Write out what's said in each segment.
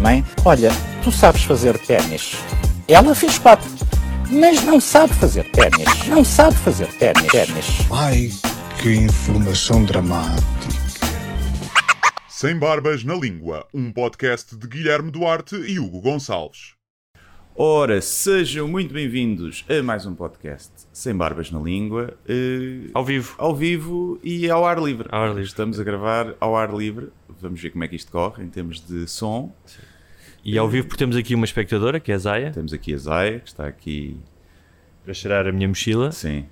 Mãe, olha, tu sabes fazer ténis. Ela fez quatro, mas não sabe fazer ténis. Não sabe fazer ténis. ténis. Ai, que informação dramática. Sem Barbas na Língua, um podcast de Guilherme Duarte e Hugo Gonçalves. Ora, sejam muito bem-vindos a mais um podcast Sem Barbas na Língua. eh, Ao vivo. Ao vivo e ao ar livre. Ao ar livre. Estamos a gravar ao ar livre. Vamos ver como é que isto corre em termos de som. E ao vivo porque temos aqui uma espectadora, que é a Zaya, Temos aqui a Zaya, que está aqui. para cheirar a minha mochila. Sim.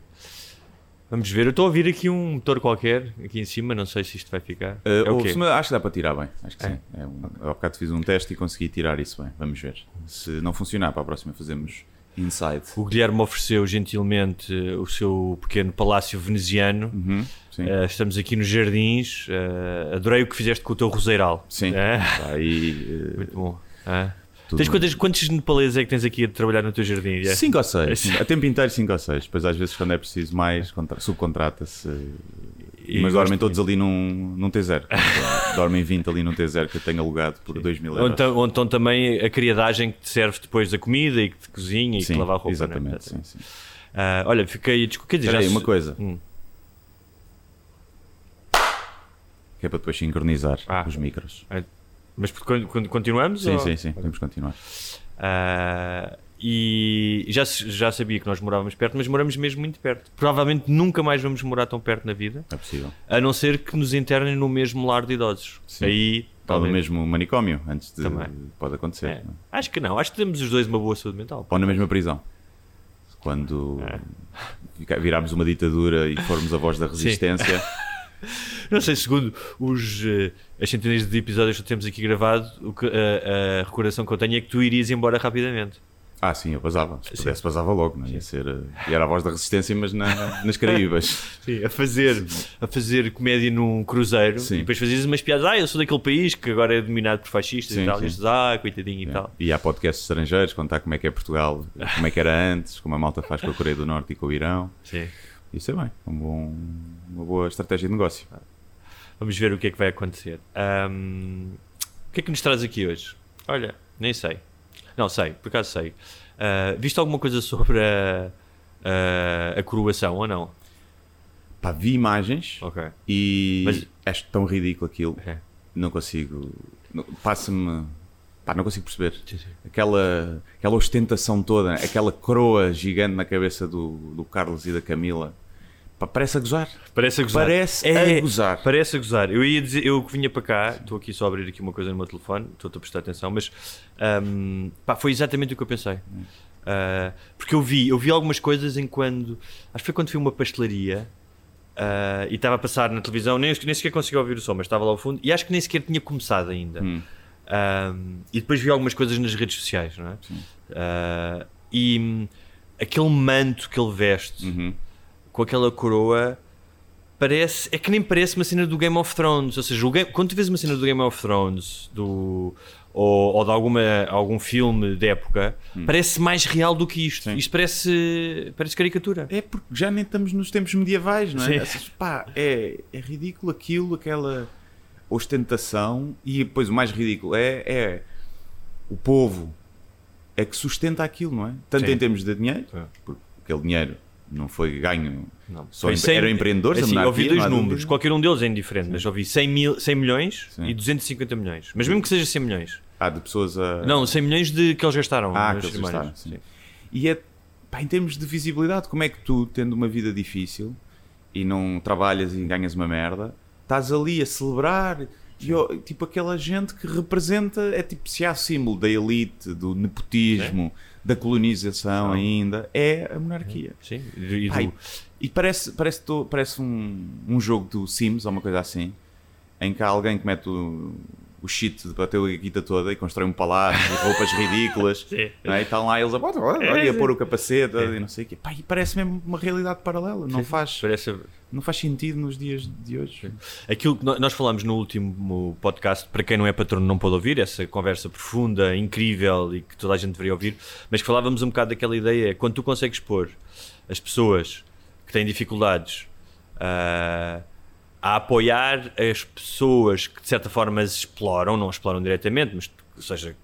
Vamos ver, eu estou a ouvir aqui um motor qualquer, aqui em cima, não sei se isto vai ficar. Eh, é acho que dá para tirar bem. Acho que É? sim. É um, há bocado fiz um teste e consegui tirar isso bem. Vamos ver. Se não funcionar, para a próxima fazemos inside. O Guilherme ofereceu gentilmente eh, o seu pequeno palácio veneziano. Uhum. Eh, estamos aqui nos jardins. eh, adorei o que fizeste com o teu roseiral. Sim. É? Aí. Muito bom. É? Tens quantos, quantos nepaleses é que tens aqui a trabalhar no teu jardim? É? Cinco ou seis. A tempo inteiro, cinco ou seis. Depois, às vezes, quando é preciso mais, contra- subcontrata-se. E Mas dormem todos ali num, num T0. dormem 20 ali num T0 que eu tenho alugado por 2 mil Ou euros. então, ou então também a criadagem que te serve depois da comida e que te cozinha e que sim, te lava a roupa. exatamente. né? Sim, sim. Ah, olha, fiquei. Quer dizer, Espera aí, já uma coisa. Hum. Que é para depois sincronizar Ah. os micros. Mas quando, quando continuamos? Sim, ou- sim, sim. Podemos continuar. Ah, e já, já sabia que nós morávamos perto, mas moramos mesmo muito perto. Provavelmente nunca mais vamos morar tão perto na vida, É possível. a não ser que nos internem no mesmo lar de idosos. Sim. Aí, Ou no mesmo manicômio, antes de. Também. Pode acontecer. É. é? Acho que não, acho que temos os dois uma boa saúde mental. Ou na mesma prisão. Quando É. virarmos uma ditadura e formos a voz da resistência. Não sei, segundo os, eh, as centenas de episódios que temos aqui gravado, o que- a, a recordação que eu tenho é que tu irias embora rapidamente. Ah, sim, eu basava. Se pudesse, basava logo. Não? Ia ser. eh, E era a voz da resistência, mas na- nas Caraíbas. Sim, a fazer, a fazer comédia num cruzeiro Sim. e depois fazias umas piadas. Ah, eu sou daquele país que agora é dominado por fascistas Sim, e tal. E estes, ah, coitadinho e É. tal. E há podcasts estrangeiros contar como é que é Portugal, como é que era antes, como a malta faz com a Coreia do Norte e com o Irão. Sim. Isso é bem, um bom- uma boa estratégia de negócio. Vamos ver o que é que vai acontecer. Ahm, o que é que nos traz aqui hoje? Olha, nem sei. Não, sei, por acaso sei. Ah, viste alguma coisa sobre a, a, a coroação ou não? Pá, vi imagens Ok. e Mas- acho tão ridículo aquilo. É. Não consigo. Passa-me. Pá, não consigo perceber. Sim, sim. Aquela, aquela ostentação toda, aquela coroa gigante na cabeça do, do Carlos e da Camila. Pá, parece a gozar. Parece a gozar. Parece É, a gozar. Parece a gozar. Eu ia dizer, eu vinha para cá, estou aqui só a abrir aqui uma coisa no meu telefone, estou a prestar atenção, mas ahm, pá, foi exatamente o que eu pensei. Ah, porque eu vi, eu vi algumas coisas em quando, acho que foi quando fui uma pastelaria ah, e estava a passar na televisão, nem, nem sequer consegui ouvir o som, mas estava lá ao fundo e acho que nem sequer tinha começado ainda. Hum. Ahm, e depois vi algumas coisas nas redes sociais, não é? Ah, e hum, aquele manto que ele veste Uhum. Com aquela coroa parece é que nem parece uma cena do Game of Thrones ou seja, o Game- quando tu vês uma cena do Game of Thrones do, ou, ou de alguma, algum filme de época parece mais real do que isto Hum. Sim. isto parece, parece caricatura É porque já nem estamos nos tempos medievais, não é? Essas- pá, é, é ridículo aquilo, aquela ostentação e depois o mais ridículo é, é o povo é que sustenta aquilo, não é? Tanto Sim. em termos de dinheiro, É. porque aquele dinheiro não foi ganho. Não. só Foi em, 100 eram empreendedores, assim, a ouvi dois números, qualquer um deles é indiferente mas ouvi 100, mil, 100 milhões Sim. e 250 milhões. Mas mesmo que seja 100 milhões. Há de pessoas a... não, 100 milhões de que eles gastaram Ah, que eles gastaram, sim. E é, pá, em termos de visibilidade, como é que tu, tendo uma vida difícil e não trabalhas e ganhas uma merda, estás ali a celebrar, e, tipo aquela gente que representa, é tipo, se há símbolo da elite, do nepotismo, da colonização ainda, é a monarquia. Sim, e do- e- parece, parece, parece um, um jogo do Sims ou uma coisa assim, em que há alguém que mete o, o shit de bater a guita toda e constrói um palácio roupas ridículas. Não é? E estão lá eles a, olha, É, a pôr o capacete e não sei o quê. Pá, e parece mesmo uma realidade paralela. Não faz, Parece não faz sentido nos dias de hoje. aquilo que nós falámos no último podcast, para quem não é patrono não pode ouvir, essa conversa profunda, incrível e que toda a gente deveria ouvir, mas que falávamos um bocado daquela ideia, é quando tu consegues pôr as pessoas que têm dificuldades ah, a apoiar as pessoas que de certa forma as exploram, não exploram diretamente, mas ou seja,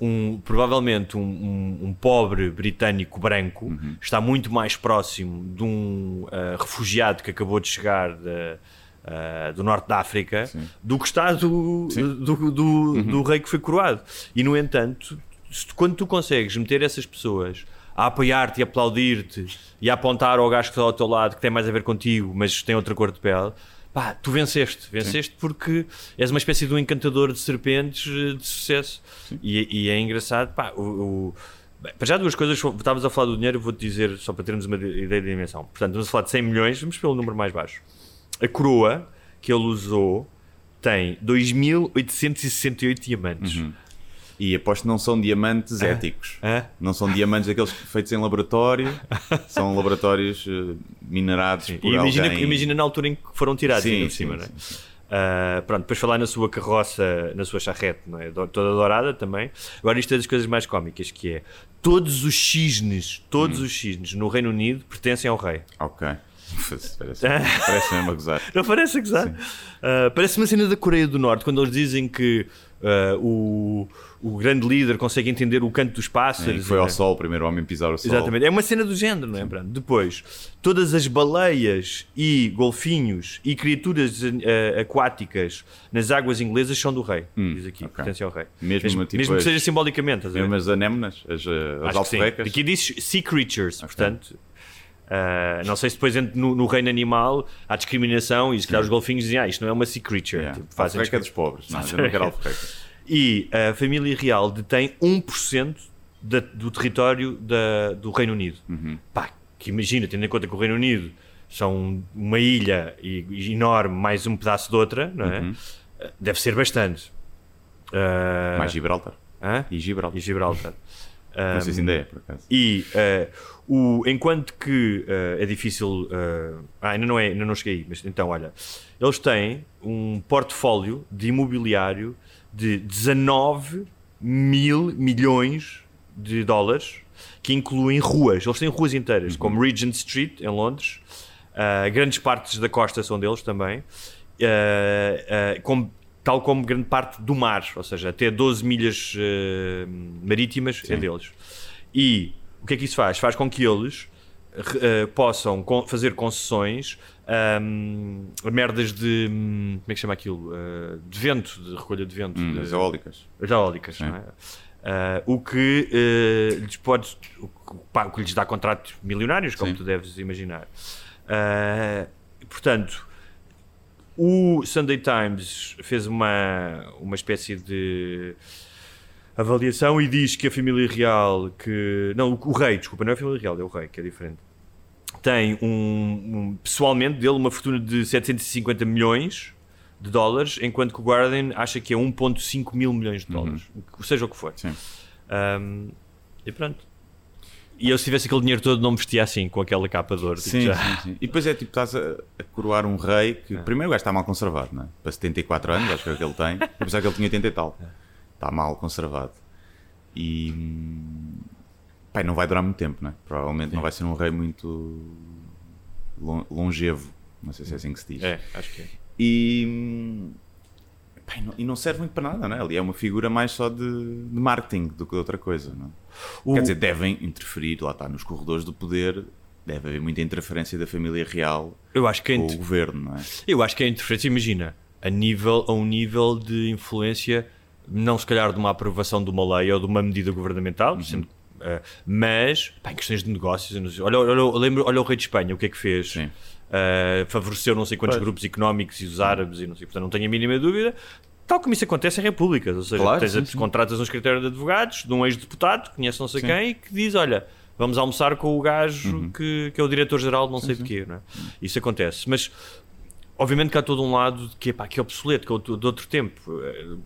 um, provavelmente um, um- um pobre britânico branco Uhum. está muito mais próximo de um ah, refugiado que acabou de chegar da- ah, do norte da África do que está do, do, do, Uhum. do rei que foi coroado. E no entanto, se quando tu consegues meter essas pessoas a apoiar-te e aplaudir-te e a apontar ao gajo que está ao teu lado que tem mais a ver contigo, mas tem outra cor de pele. Pá, tu venceste, venceste porque és uma espécie de um encantador de serpentes eh, de sucesso. E, e é engraçado, pá, o, o- bem, para já duas coisas, estávamos a falar do dinheiro, vou-te dizer, só para termos uma de- ideia de dimensão. Portanto, estamos a falar de 100 milhões, vamos pelo número mais baixo. A coroa que ele usou tem 2.868 diamantes. E aposto que não são diamantes éticos. Hã? Não são diamantes aqueles feitos em laboratório, são laboratórios eh, minerados por E imagina, alguém. imagina na altura em que foram tirados Sim, por sim, cima, não é? sim, sim. Ah, pronto, depois falar na sua carroça, na sua charrete, não é? Toda dourada também. Agora, isto é das coisas mais cómicas, que é todos os cisnes, todos Hum. os cisnes no Reino Unido pertencem ao rei. Ok. Parece, parece mesmo a gozar. Não parece a gozar? Ah, parece uma cena da Coreia do Norte, quando eles dizem que ah, o, o grande líder consegue entender o canto dos É, pássaros. que foi ao né? sol, o primeiro homem pisar o sol. Exatamente, é uma cena do género, não é? Pronto. Depois, todas as baleias e golfinhos e criaturas eh, aquáticas nas águas inglesas são do rei, diz aqui, ok. pertencem ao rei. Mesmo, mesmo, tipo, mesmo que seja simbolicamente? Mesmo as anémonas, as, eh, as. Aqui diz sea creatures, portanto. ah, não sei se depois no, no reino animal há discriminação e se calhar os golfinhos dizem ah, isto não é uma sea creature. Yeah. Tipo, fazem Alforreca é dos pobres. Não, eu não quero alforreca. E a família real detém 1% da, do território da- do Reino Unido. Uhum. Pá, que imagina, tendo em conta que o Reino Unido são uma ilha e- e enorme, mais um pedaço de outra, não é? Deve ser bastante. Ah, Uhum. Mais Gibraltar. hã? E Gibraltar. E Gibraltar. Não sei se ainda é, por acaso. E eh, o, enquanto que eh, é difícil. eh, ah, ainda não, é, ainda não cheguei aí, mas então, olha. Eles têm um portfólio de imobiliário de 19 mil milhões de dólares que incluem ruas. Eles têm ruas inteiras, como Regent Street, em Londres. ah, grandes partes da costa são deles também. ah, como- tal como grande parte do mar, ou seja, até 12 milhas marítimas é deles. E o que é que isso faz? Faz com que eles possam con- fazer concessões a merdas de. hum, Como é que chama aquilo? Ah, de vento, de recolha de vento. Hum, de- as eólicas. as eólicas, não é? Ah, o que eh, lhes pode o, que- pá, o que lhes dá contratos milionários, como Sim. tu deves imaginar. Portanto, o Sunday Times fez uma, uma espécie de avaliação e diz que a família real que não o, o rei desculpa não é a família real é o rei que é diferente tem um, um- pessoalmente dele uma fortuna de 750 milhões de dólares, enquanto que o Guardian acha que é 1.5 mil milhões de dólares, o que- seja o que for. Sim. Um, e pronto. E eu se tivesse aquele dinheiro todo não me vestia assim, com aquela capa de ouro. tipo, Sim, já. sim, sim. E depois é tipo, estás a, a coroar um rei que, primeiro, o gajo está mal conservado, não é? Para 74 anos, acho que é o que ele tem. Pensava que ele tinha 80 e tal. Está mal conservado. E. Pai, não vai durar muito tempo, não é? Provavelmente não vai ser um rei muito lon- longevo. Não sei se é assim que se diz. É, acho que é. E. e não- e não serve muito para nada, não é? Ali é uma figura mais só de, de marketing do que de outra coisa, não é? O- Quer dizer, devem interferir, lá está, nos corredores do poder, deve haver muita interferência da família real Eu acho que é com o governo, não é? Eu acho que é interferência, imagina, a, nível, a um nível de influência, não se calhar de uma aprovação de uma lei ou de uma medida governamental, Uhum. sendo, eh, mas pá, em questões de negócios, olha, olha, lembro, olha o rei de Espanha, o que é que fez? Sim. Eh, favoreceu não sei quantos Pois. grupos económicos e os árabes e não sei, portanto não tenho a mínima dúvida. Tal como isso acontece em repúblicas, ou seja, Claro, tens sim, a- sim. contratas um escritório de advogados de um ex-deputado, que conhece não sei Sim. quem, e que diz: Olha, vamos almoçar com o gajo Uhum. que, que é o diretor-geral de não sei de quê. Não é? Isso acontece. Mas obviamente que há todo um lado de que, pá, que é obsoleto, que é outro- de outro tempo. Eh,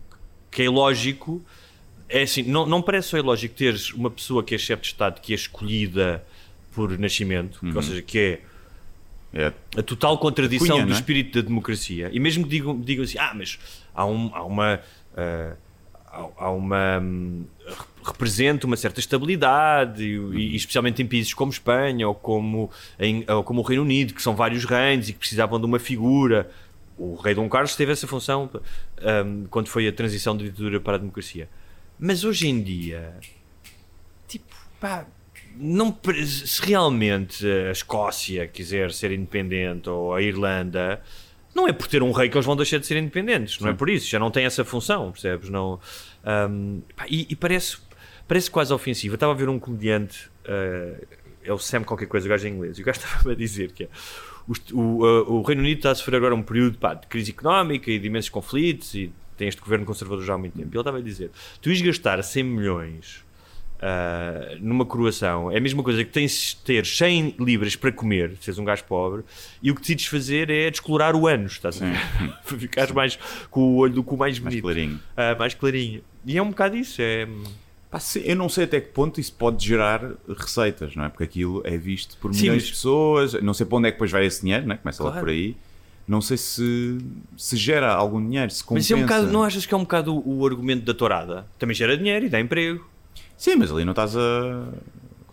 que é ilógico. É assim, não, não parece só ilógico teres uma pessoa que é chefe de Estado que é escolhida por nascimento, que, ou seja, que é É, a total contradição Cunha, do é? espírito da democracia. E mesmo que digam, digam assim, ah, mas há, um- há uma. ah, há, há uma. re- representa uma certa estabilidade, e, e especialmente em países como Espanha ou como, em, ou como o Reino Unido, que são vários reinos e que precisavam de uma figura. O rei Dom Carlos teve essa função hum, quando foi a transição da ditadura para a democracia. Mas hoje em dia, tipo, pá, não, se realmente a Escócia quiser ser independente ou a Irlanda, não é por ter um rei que eles vão deixar de ser independentes, não é por isso, já não tem essa função, percebes? Não, Ahm, pá, e, e parece, parece quase ofensivo. Eu estava a ver um comediante, ah, é o Sam qualquer coisa, o gajo é inglês, e o gajo estava a dizer que é, os- o, ah, o Reino Unido está a sofrer agora um período pá, de crise económica e de imensos conflitos e tem este governo conservador já há muito tempo. E ele estava a dizer, tu ires gastar 100 milhões ah, numa coroação é a mesma coisa que tens de ter 100 libras para comer, se és um gajo pobre, e o que decides fazer é descolorar o ânus, estás a ver? para ficares mais com o olho do cu mais mais bonito, clarinho. Ah, mais clarinho. E é um bocado isso, é. Pá, eu não sei até que ponto isso pode gerar receitas, não é? Porque aquilo é visto por Sim, milhões mas- de pessoas, não sei para onde é que depois vai esse dinheiro, não é? Começa logo Claro. por aí. Não sei se, se gera algum dinheiro, se Mas compensa. isso é um bocado, não achas que é um bocado o, o argumento da tourada? Também gera dinheiro e dá emprego. Sim, mas ali não estás a,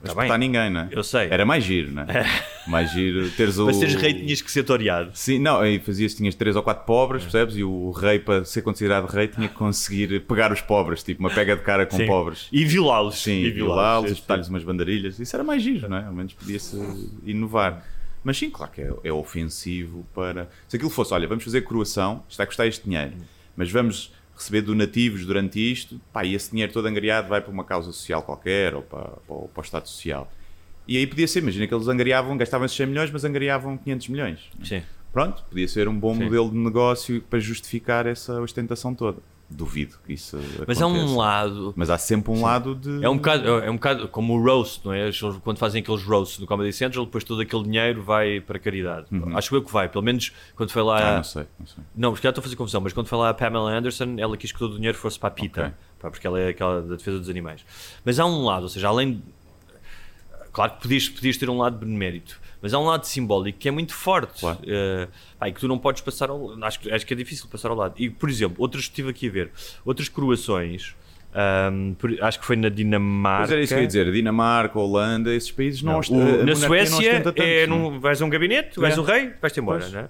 a Tá ninguém, não é? Eu sei. Era mais giro, não é? mais giro teres o... Para seres rei tinhas que ser toreado. Sim, não, aí fazias, tinhas três ou quatro pobres, percebes? E o rei, para ser considerado rei, tinha que conseguir pegar os pobres, tipo uma pega de cara com Sim. pobres. E violá-los. Sim, violá-los, espetar-lhes umas bandarilhas. Isso era mais giro, não é? Ao menos podia-se inovar. Mas sim, claro que é, é ofensivo para. Se aquilo fosse, olha, vamos fazer coroação, isto vai custar este dinheiro, mas vamos receber donativos durante isto, pá, e esse dinheiro todo angariado vai para uma causa social qualquer ou para, para, o- para o Estado Social. E aí podia ser, imagina que eles angariavam, gastavam esses 100 milhões, mas angariavam 500 milhões. Sim. Pronto, podia ser um bom Sim. modelo de negócio para justificar essa ostentação toda. Duvido que isso Mas há um aconteça. lado. Mas há sempre um lado de. É um, bocado, é um bocado como o roast, não é? Quando fazem aqueles roasts no Comedy Central, depois todo aquele dinheiro vai para caridade. Acho eu que vai, pelo menos quando foi lá. Uhum. Ah, não sei, não sei. Não, porque já estou a fazer confusão, mas quando foi lá a Pamela Anderson, ela quis que todo o dinheiro fosse para a PITA, Ok. pá, porque ela é aquela da defesa dos animais. Mas há um lado, ou seja, além. Claro que podias, podias ter um lado benemérito, mas há um lado simbólico que é muito forte Claro. eh, pá, e que tu não podes passar ao acho, acho que é difícil passar ao lado. E, por exemplo, outras que estive aqui a ver, outras coroações, ahm, por- acho que foi na Dinamarca. Mas era isso que eu ia dizer. Dinamarca, Holanda, esses países não, Não, na Suécia tanto, é não é? vais a um gabinete, vais É. o rei, vais-te embora. Né?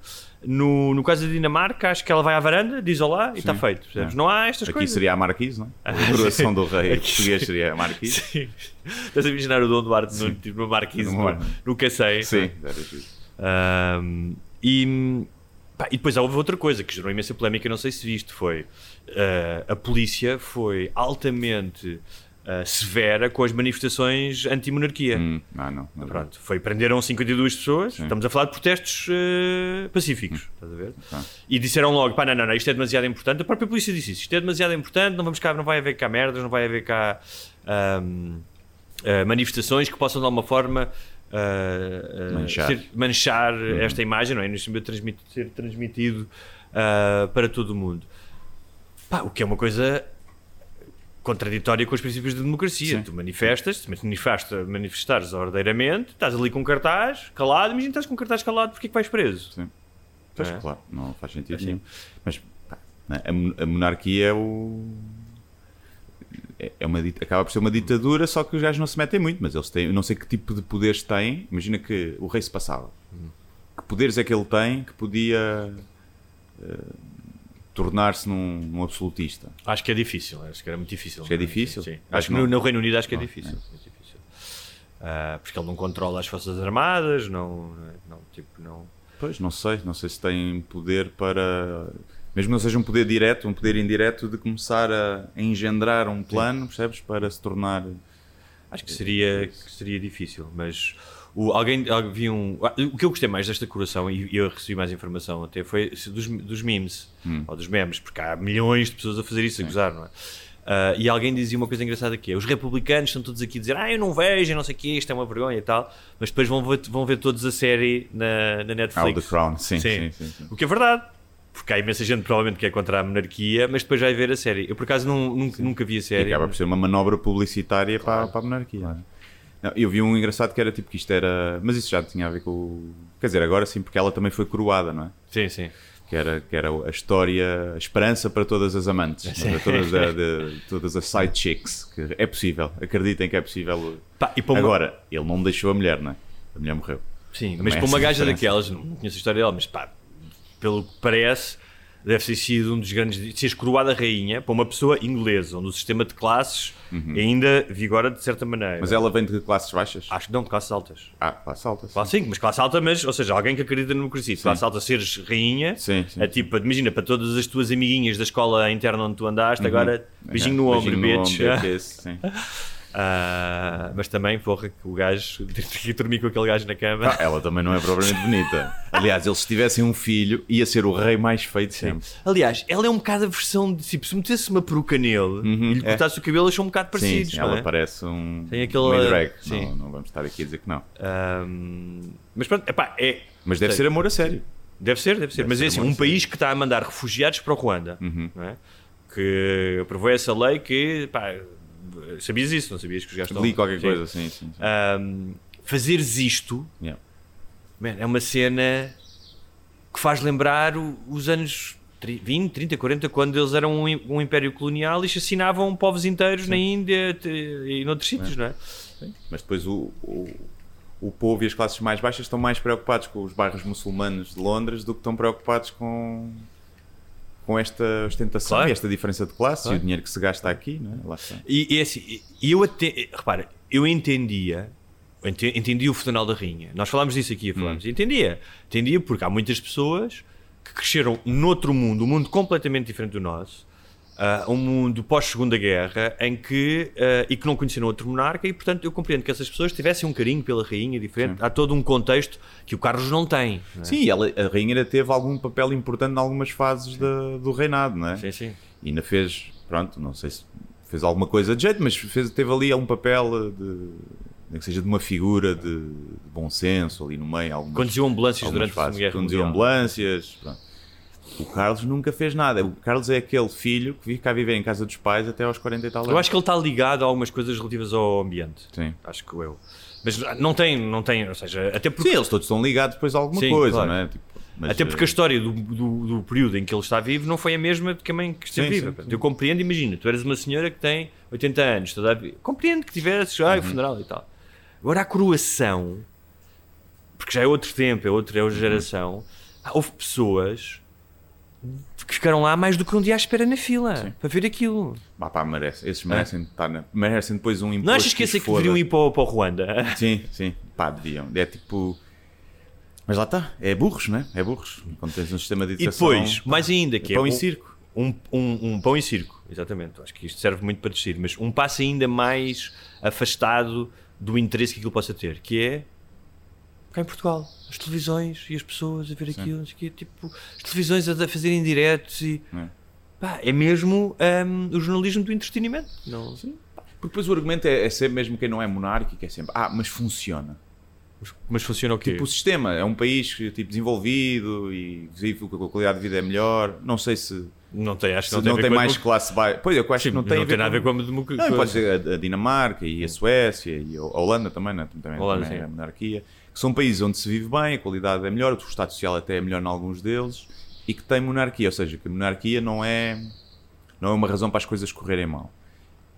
no, no caso da Dinamarca, acho que ela vai à varanda, diz olá e está feito. É. Não há estas Aqui coisas. seria a Marquise, não é? A coroação do rei Aqui- português seria a Marquise. Sim. Estás a imaginar o Dom Duarte no, tipo, no Marquise, No no, Cacém. Sim. Ahm, e, pá, e depois houve outra coisa que gerou imensa polémica, não sei se viste, foi ah, a polícia foi altamente ah, severa com as manifestações anti-monarquia. Hum, ah, não. não. Pronto, foi, prenderam 52 pessoas, Sim. Hum. estamos a falar de protestos eh, pacíficos, estás a ver? E disseram logo, pá, não, não, não, isto é demasiado importante, a própria polícia disse isso, isto é demasiado importante, não vamos cá, não vai haver cá merdas, não vai haver cá ahm, ah, manifestações que possam de alguma forma Manchar. ser- manchar Uhum. esta imagem, não é? No sentido de transmit- ser transmitido para todo o mundo. Pá, o que é uma coisa contraditória com os princípios de democracia. Sim. Tu manifestas, se manifesta, manifestares ordeiramente, estás ali com cartaz, calado, imagina estás com cartaz calado, porque é que vais preso? Sim. Pois, É. claro, não faz sentido Assim. nenhum. Mas pá, né, a, a monarquia é o. É é uma, acaba por ser uma ditadura, só que os gajos não se metem muito, mas eles têm. Não sei que tipo de poderes têm. Imagina que o rei se passava. Que poderes é que ele tem que podia eh, tornar-se num, num absolutista? Acho que é difícil, acho que era muito difícil. Acho que é difícil? Sim. Acho Acho que no, não. no Reino Unido acho que é Não, difícil. é difícil. Ah, porque ele não controla as forças armadas, não, não, tipo, não. Pois, não sei. Não sei se tem poder para. Mesmo não seja um poder direto, um poder indireto de começar a, a engendrar um plano, percebes? Para se tornar. Acho que seria, que seria difícil, mas o, alguém, alguém vi um. ah, O que eu gostei mais desta curação, e eu recebi mais informação até, foi dos, dos memes, ou dos memes, porque há milhões de pessoas a fazer isso, a gozar, não é? Ah, e alguém dizia uma coisa engraçada que é: os republicanos estão todos aqui a dizer, ah, eu não vejo, eu não sei o quê, isto é uma vergonha e tal, mas depois vão ver, vão ver todos a série na, na Ah, o Netflix. The Crown, sim, sim, sim, sim. O que é verdade. Porque há imensa gente provavelmente que é contra a monarquia, mas depois vai ver a série. Eu por acaso não, nunca, nunca vi a E série. acaba por ser uma manobra publicitária para, para a monarquia. é? Não, eu vi um engraçado que era tipo que isto era. Mas isso já tinha a ver com. o- Quer dizer, agora sim, porque ela também foi coroada, não é? Sim, sim. Que era, que era a história, a esperança para todas as amantes, é? todas, a- de- todas as side chicks. Que é possível, acreditem que é possível. Pá, e para uma- Agora, ele não deixou a mulher, não é? A mulher morreu. Sim, Também mas é para uma essa a gaja diferença. daquelas, não conheço a história dela, mas pá, pelo que parece, deve ter sido um dos grandes. Seres coroada rainha para uma pessoa inglesa, onde o sistema de classes ainda vigora de certa maneira. Uhum. Mas ela vem de classes baixas? Acho que não, de classes altas. Ah, classe alta. sim. Classe 5, mas classe alta, mas, ou seja, alguém que acredita no democracia. Classe alta, seres rainha, Sim, sim. é tipo, imagina, para todas as tuas amiguinhas da escola interna onde tu andaste, agora beijinho no ombro, Uhum. beijinho no bitch. ombro, é sim. Ah, mas também, porra, que o gajo, que dormir com aquele gajo na cama. Ah, ela também não é propriamente bonita. Aliás, eles se tivessem um filho, ia ser o rei mais feito sempre. Aliás, ela é um bocado a versão de tipo, se metesse uma peruca nele e lhe é. cortasse o cabelo, eles são um bocado Sim, parecidos. sim, não ela é? parece um, Tem aquele- um drag. sim. Não, não vamos estar aqui a dizer que não. Ahm, mas pronto, epá, é. Mas deve Sei. ser amor a sério. Deve ser, deve ser. Deve mas ser é assim, um país que está a mandar refugiados para o Ruanda, não é? que aprovou essa lei que, pá, sabias isso, não sabias que os gajos estão... Li qualquer Sim. coisa, sim, sim. sim. Ahm, fazeres isto Yeah. man, é uma cena que faz lembrar o- os anos tri- 20, 30, 40, quando eles eram um, um império colonial e assassinavam povos inteiros na Índia e noutros sítios, não é? Mas depois o, o, o povo e as classes mais baixas estão mais preocupados com os bairros muçulmanos de Londres do que estão preocupados com, com esta ostentação Claro. e esta diferença de classe Claro. e o dinheiro que se gasta aqui, não é? Lá está. E, e assim, e eu até, repara, eu entendia, entendi o funeral da rainha. Nós falámos disso aqui, falámos. Entendia. Entendia porque há muitas pessoas que cresceram noutro mundo, um mundo completamente diferente do nosso, ah, um mundo pós-segunda guerra, em que ah, e que não conheceram outro monarca, e portanto eu compreendo que essas pessoas tivessem um carinho pela rainha diferente. Há todo um contexto que o Carlos não tem. não é? Sim, ela, a rainha ainda teve algum papel importante em algumas fases da- do reinado, não é? sim, sim. E ainda fez, pronto, não sei se fez alguma coisa de jeito, mas fez, teve ali um papel de, nem que seja de uma figura de, de bom senso ali no meio. Algumas, Conduziu ambulâncias durante a Segunda fases. Guerra Conduziu ambulâncias. pronto. O Carlos nunca fez nada. O Carlos é aquele filho que fica a viver em casa dos pais até aos 40 e tal anos. Eu acho que ele está ligado a algumas coisas relativas ao ambiente. Sim. Acho que eu. Mas não tem, não tem, ou seja, até porque, Sim, eles todos estão ligados depois a alguma Sim, coisa, claro. não é? Tipo, mas, até porque a eh, história do, do, do período em que ele está vivo não foi a mesma de que a mãe que esteve viva. sim, Portanto, sim. Eu compreendo, imagina, tu eras uma senhora que tem 80 anos, toda a compreendo que tivesses ah, o Uhum. funeral e tal. Agora a coroação, porque já é outro tempo, é outra, é Uhum. outra geração, ah, houve pessoas que ficaram lá mais do que um dia à espera na fila para ver aquilo. Pá, pá, merece. Esses merecem, estar na- merecem depois um imposto. Não achas que esse é que deveriam ir para, o- para o Ruanda? Sim, sim, pá, deviam. É tipo. Mas lá está, é burros, não é? É burros. Quando tens um sistema de E educação. depois, mais ainda, que é pão e um- circo. Um, um, um pão e circo, exatamente. Acho que isto serve muito para descer, mas um passo ainda mais afastado do interesse que aquilo possa ter, que é cá em Portugal, as televisões e as pessoas a ver aquilo, não sei quê, tipo, as televisões a fazerem diretos e É. pá, é mesmo hum, o jornalismo do entretenimento. Não, Porque depois o argumento é, é sempre, mesmo quem não é monárquico, é sempre, ah, mas funciona. Mas funciona o quê? Tipo, o sistema é um país tipo, desenvolvido e vive com a qualidade de vida é melhor. Não sei se, não tem, acho que não não tem, tem, a ver mais classe baixa. Pois, eu acho Sim, que não tem, nada a ver com a democracia. Não, pode ser a, Dinamarca e a Suécia e a Holanda também, né? também, Holanda, também é a monarquia. Que são países onde se vive bem, a qualidade é melhor, o estado social até é melhor em alguns deles e que tem monarquia. Ou seja, que a monarquia não é, não é uma razão para as coisas correrem mal.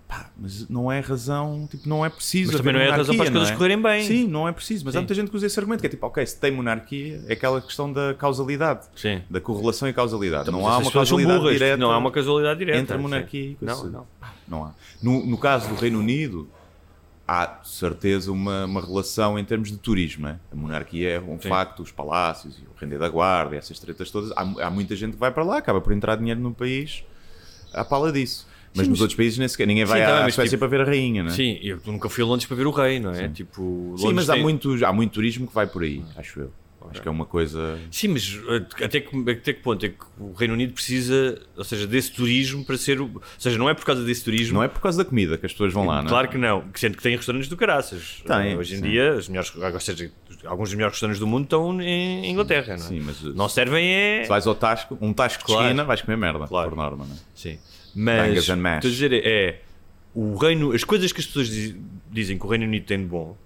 Pá, mas não é razão, tipo, não é preciso. Mas também não é razão para as coisas não é? correrem bem. Sim, não é preciso. Mas há Sim. muita gente que usa esse argumento, que é tipo, ok, se tem monarquia, é aquela questão da causalidade, Sim. da correlação e causalidade. Então, não há uma causalidade burras, direta. Não há uma casualidade direta. entre a sim. monarquia e Não, coisa. não. Não há. No, no caso do Reino Unido, há de certeza uma, uma relação em termos de turismo. Não é? A monarquia é um Sim. facto, os palácios, e o render da guarda, e essas tretas todas. Há, há muita gente que vai para lá, acaba por entrar dinheiro no país à pala disso. Mas Sim, nos outros países nem sequer. Ninguém vai Sim, tá bem, à Suécia tipo- para ver a rainha, não é? Sim, eu nunca fui a Londres para ver o rei, não é? Tipo, Sim, mas há, tem- muito, há muito turismo que vai por aí, acho eu. Acho que é uma coisa. Sim, mas uh, até que, até que ponto é que o Reino Unido precisa, ou seja, desse turismo para ser. o- Ou seja, não é por causa desse turismo. Não é por causa da comida que as pessoas vão lá, não é? Claro que não, sendo que tem restaurantes do caraças. Tem, Hoje em sim. dia, os melhores, ou seja, alguns dos melhores restaurantes do mundo estão em Inglaterra, não é? Sim, mas Não servem é. se vais ao Tasco, um Tasco Claro. de esquina, vais comer merda, Claro. por norma, não é? Sim. Mas estou a dizer é o reino, as coisas que as pessoas diz- dizem que o Reino Unido tem de bom,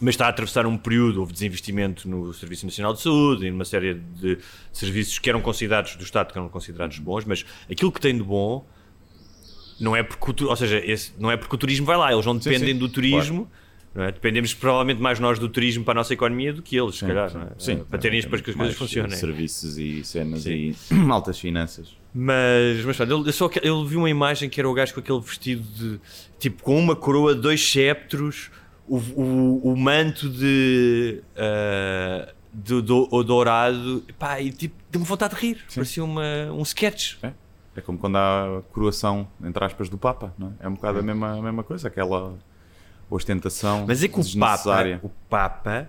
mas está a atravessar um período houve desinvestimento no Serviço Nacional de Saúde e numa série de serviços que eram considerados do Estado que eram considerados bons, mas aquilo que tem de bom não é porque ou seja, esse- não é porque o turismo vai lá, eles não dependem sim, do turismo. não é? Dependemos provavelmente mais nós do turismo para a nossa economia do que eles, se calhar, é? Sim, para terem isto para que as coisas funcionem. Serviços e cenas Sim. e altas finanças. Mas, mas pronto, eu só, ele viu uma imagem que era o gajo com aquele vestido de tipo com uma coroa, dois septros, o, o, o manto de, ah, do, do, o dourado, pá, e tipo, deu-me vontade de rir. Parecia uma, um sketch. É, é como quando há a coroação, entre aspas, do Papa, não é? É um bocado a mesma, a mesma coisa, aquela ostentação Mas é que o Papa, o Papa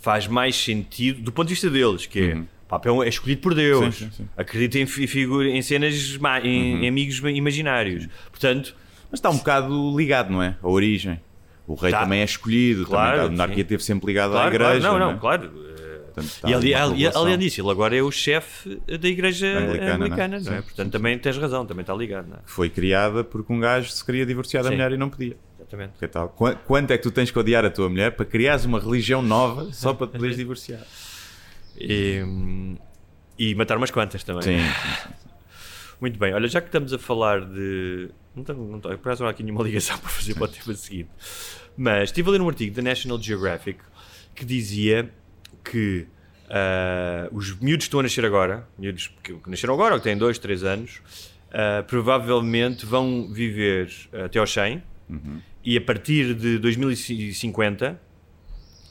faz mais sentido do ponto de vista deles, que é. Uhum. o Papa é, um- é escolhido por Deus, Sim, sim, sim. acredita em, fi- figura, em cenas, em, Uhum. em amigos imaginários. Portanto, Mas está um bocado ligado, não é? A origem. O rei Tá. também é escolhido, Claro, também está- a monarquia esteve sempre ligada claro, à igreja. claro, não, é? não, claro. Eh, Portanto, E, ali, ali- além disso, ele agora é o chefe da igreja Anglicana, anglicana, não é? não é? Sim, Portanto, sim, também tens razão, também está ligado, não é? Foi criada porque um gajo se queria divorciar da mulher e não podia. Exatamente. Que tal? Qu- Quanto é que tu tens que odiar a tua mulher para criares uma religião nova só para te poderes divorciar? E, e matar umas quantas também. Sim. Muito bem, olha, já que estamos a falar de. Não tenho, não tenho, por acaso não há aqui nenhuma ligação para fazer para o tema seguinte. Mas estive a ler um artigo da National Geographic que dizia que ah, os miúdos que estão a nascer agora, miúdos que, que nasceram agora ou que têm 2, 3 anos, ah, provavelmente vão viver até aos 100 e a partir de 2050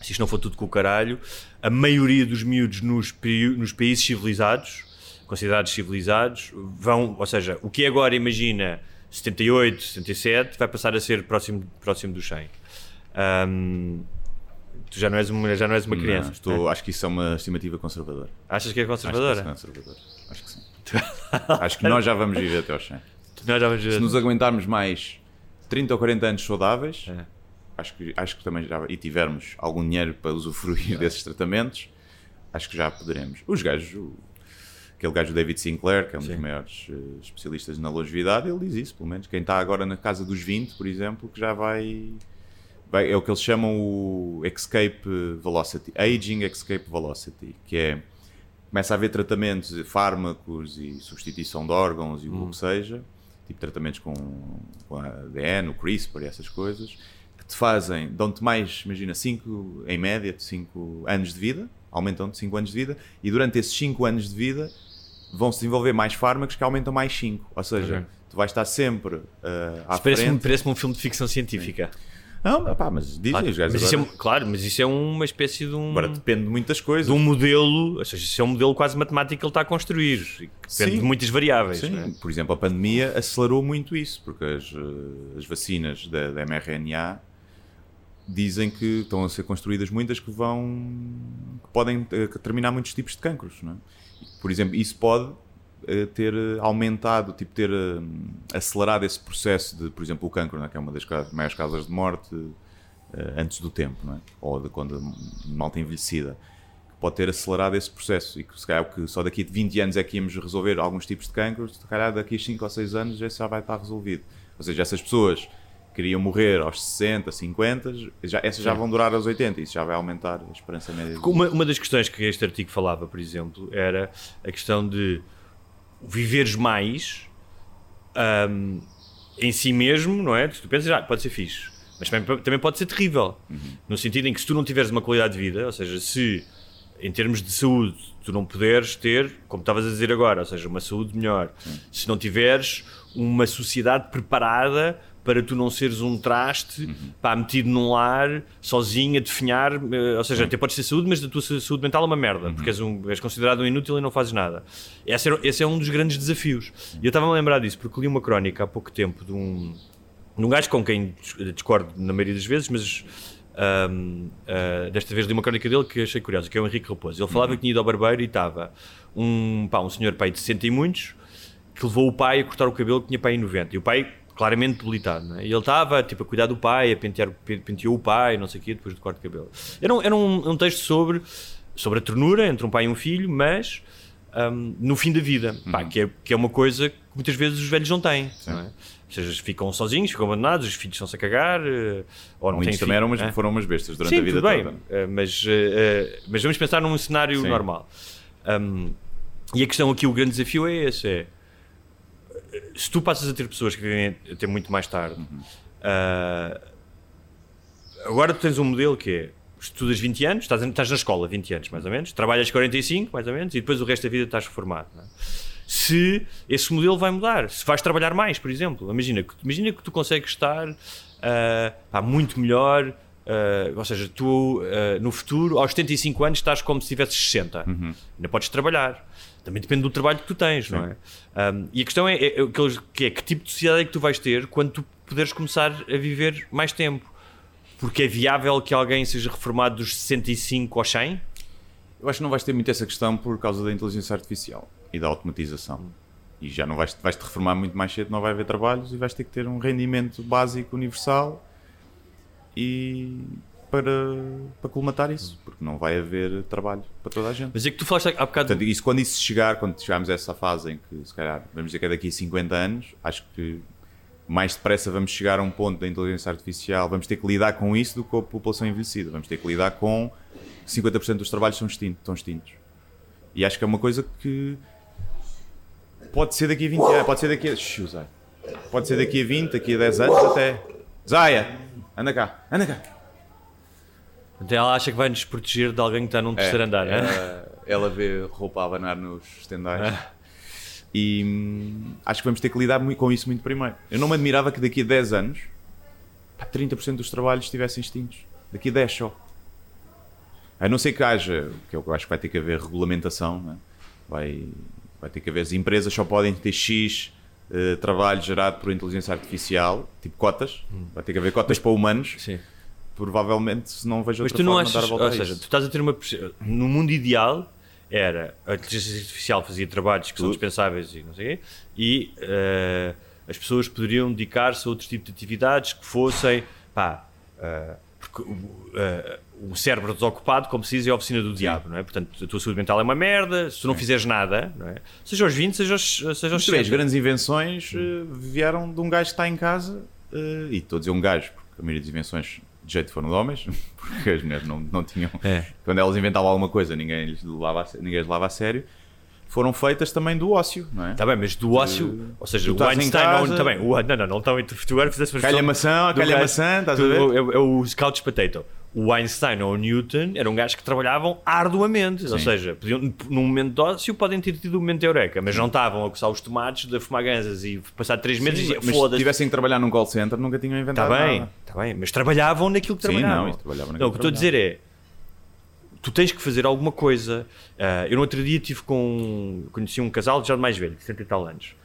se isto não for tudo com o caralho, a maioria dos miúdos nos, nos países civilizados, considerados civilizados, vão, ou seja, o que é agora, imagina, 78, 77, vai passar a ser próximo, próximo do 100. Ahm, tu já não és uma, já não és uma Não, criança. estou, acho que isso é uma estimativa conservadora. Achas que é Acho que conservadora? isso é conservador. Acho que sim. acho que nós já vamos viver até aos 100. Nós já vamos ver- Se nos aguentarmos mais 30 ou 40 anos saudáveis, É. acho, que, acho que também já. e tivermos algum dinheiro para usufruir desses tratamentos, acho que já poderemos. Os gajos, o- aquele gajo David Sinclair, que é um dos Sim. maiores eh, especialistas na longevidade, ele diz isso, pelo menos. Quem está agora na casa dos 20, por exemplo, que já vai. vai- é o que eles chamam o Escape Velocity, Aging Escape Velocity, que é começa a haver tratamentos, fármacos e substituição de órgãos e o que seja, tipo tratamentos com, com a ADN, o CRISPR e essas coisas, que te fazem, dão-te mais, imagina, 5, em média, 5 anos de vida, aumentam-te 5 anos de vida, e durante esses 5 anos de vida vão-se desenvolver mais fármacos que aumentam mais 5. Ou seja, Ok. tu vais estar sempre uh, à Isso Parece-me frente. parece um filme de ficção científica. Não, pá, mas dizem Claro, os gajos mas é, agora. um- claro, mas isso é uma espécie de um. Agora depende de muitas coisas. de um modelo, ou seja, isso é um modelo quase matemático que ele está a construir, depende Sim. de muitas variáveis. Sim, é? por exemplo, a pandemia acelerou muito isso, porque as, eh, as vacinas da, da mRNA dizem que estão a ser construídas muitas que vão que podem eh, terminar muitos tipos de cancros, não é? Por exemplo, isso pode ter eh, aumentado, tipo ter eh, acelerado esse processo de, por exemplo, o cancro, é? que é uma das maiores causas de morte eh, antes do tempo, não é? Ou de quando a malta envelhecida pode ter acelerado esse processo e que se calhar que só daqui de 20 anos é que íamos resolver alguns tipos de cancros, se calhar daqui a 5 ou 6 anos já já vai estar resolvido. Ou seja, essas pessoas que queriam morrer aos 60, 50, já, essas já vão durar aos 80 e isso já vai aumentar a esperança média. de Uma, uma das questões que este artigo falava, por exemplo, era a questão de viveres mais ahm, em si mesmo, não é? Tu pensas, ah, pode ser fixe, mas também, também pode ser terrível. No sentido em que se tu não tiveres uma qualidade de vida, ou seja, se em termos de saúde tu não puderes ter, como estavas a dizer agora, ou seja, uma saúde melhor, se não tiveres uma sociedade preparada para tu não seres um traste pá, metido num lar, sozinho, a definhar, eh, ou seja, até podes ter saúde, mas a tua sa- saúde mental é uma merda, porque és, um, és considerado um inútil e não fazes nada. Esse, era- esse é um dos grandes desafios. E eu estava-me a lembrar disso, porque li uma crónica há pouco tempo de um, de um gajo com quem dis- discordo na maioria das vezes, mas ahm, ah, desta vez li uma crónica dele que achei curiosa, que é o Henrique Raposo. Ele falava que tinha ido ao barbeiro e estava um, pá, um senhor pai de 60 e muitos que levou o pai a cortar o cabelo que tinha pai em 90. E o pai claramente debilitado, não é? E ele estava tipo, a cuidar do pai, a pentear, pe- penteou o pai, não sei o quê, depois do corte de cabelo. Era um, era um, um texto sobre, sobre a ternura entre um pai e um filho, mas ahm, no fim da vida, pá, que, é, que é uma coisa que muitas vezes os velhos não têm. Não é? Ou seja, ficam sozinhos, ficam abandonados, os filhos estão-se a cagar, eh, ou não Muitos também eram umas, filho, é? foram umas bestas durante Sim, a vida bem, toda. eh, mas, eh, mas vamos pensar num cenário Sim. normal. Um, e a questão aqui, o grande desafio é esse: é se tu passas a ter pessoas que vêm até muito mais tarde, Uhum. ah, agora tu tens um modelo que é estudas 20 anos, estás, estás na escola 20 anos mais ou menos, trabalhas 45 mais ou menos, e depois o resto da vida estás reformado. não é? Se esse modelo vai mudar, se vais trabalhar mais, por exemplo, imagina que, imagina que tu consegues estar ah, pá, muito melhor. ah, ou seja, tu no futuro, aos 75 anos, estás como se tivesses 60. Ainda podes trabalhar. Também depende do trabalho que tu tens, não é? Um, e a questão é, é, é que é que tipo de sociedade é que tu vais ter quando tu puderes começar a viver mais tempo? Porque é viável que alguém seja reformado dos 65 aos 100? Eu acho que não vais ter muito essa questão por causa da inteligência artificial e da automatização. E já não vais, vais te reformar muito mais cedo, não vai haver trabalhos e vais ter que ter um rendimento básico universal e para, para colmatar isso, porque não vai haver trabalho para toda a gente. Mas é que tu falaste há bocado. Portanto, isso, quando isso chegar, quando chegarmos a essa fase em que, se calhar, vamos dizer que é daqui a 50 anos, acho que mais depressa vamos chegar a um ponto da inteligência artificial, vamos ter que lidar com isso do que com a população envelhecida. Vamos ter que lidar com 50% dos trabalhos são extintos, estão extintos. E acho que é uma coisa que pode ser daqui a 20 anos, pode ser daqui a. Xiu. Pode ser daqui a 20, daqui a 10 anos até. Zaya, anda cá, anda cá. Então ela acha que vai nos proteger de alguém que está num terceiro andar, é? ela, vê roupa a abanar nos estendais. E hum, acho que vamos ter que lidar muito com isso muito primeiro. Eu não me admirava que daqui a 10 anos pá, 30% dos trabalhos estivessem extintos. Daqui a 10 só. A não ser que haja, que eu acho que vai ter que haver regulamentação, né? vai, vai ter que haver, as empresas só podem ter X eh, trabalho gerado por inteligência artificial, tipo cotas, vai ter que haver cotas para humanos. Sim. Provavelmente, se não vejo Mas outra tu não forma de dar a achas, volta ou seja, tu estás a ter uma. No mundo ideal era a inteligência artificial fazia trabalhos que são Tudo. dispensáveis e não sei o quê, e eh, as pessoas poderiam dedicar-se a outros tipos de atividades que fossem. pá. eh, porque o- eh, o cérebro desocupado, como se diz, é a oficina do diabo, não é? Portanto, a tua saúde mental é uma merda, se tu não fizeres nada, não é? Seja aos 20, seja aos, seja aos Mas também, as 60. grandes invenções vieram de um gajo que está em casa, e estou a dizer um gajo, porque a maioria das invenções de jeito foram de homens, porque as mulheres não, não tinham. É. Quando elas inventavam alguma coisa, ninguém lhes levava a, ninguém lhes levava a sério. Foram feitas também do ócio, não é? Está bem, mas do ócio, ou seja, o Einstein casa- não, bem, o, não, não, não, está bem, tu, agora fizeste Calha maçã, calha maçã, estás a tu- ver? É, é o couch potato. O Einstein ou o Newton eram gajos que trabalhavam arduamente, ou Sim. seja, podiam, num momento de ócio podem ter tido um momento de eureka, mas não estavam a coçar os tomates, a fumar ganzas e passar três meses Sim, e mas se foda-se. tivessem que trabalhar num call center, nunca tinham Está inventado bem, nada. está bem, mas trabalhavam naquilo que Sim, trabalhavam. não, trabalhavam Não, naquilo o que estou a dizer é tu tens que fazer alguma coisa. Ah, eu no outro dia tive com conheci um casal já de mais velho, de 70 e tal anos.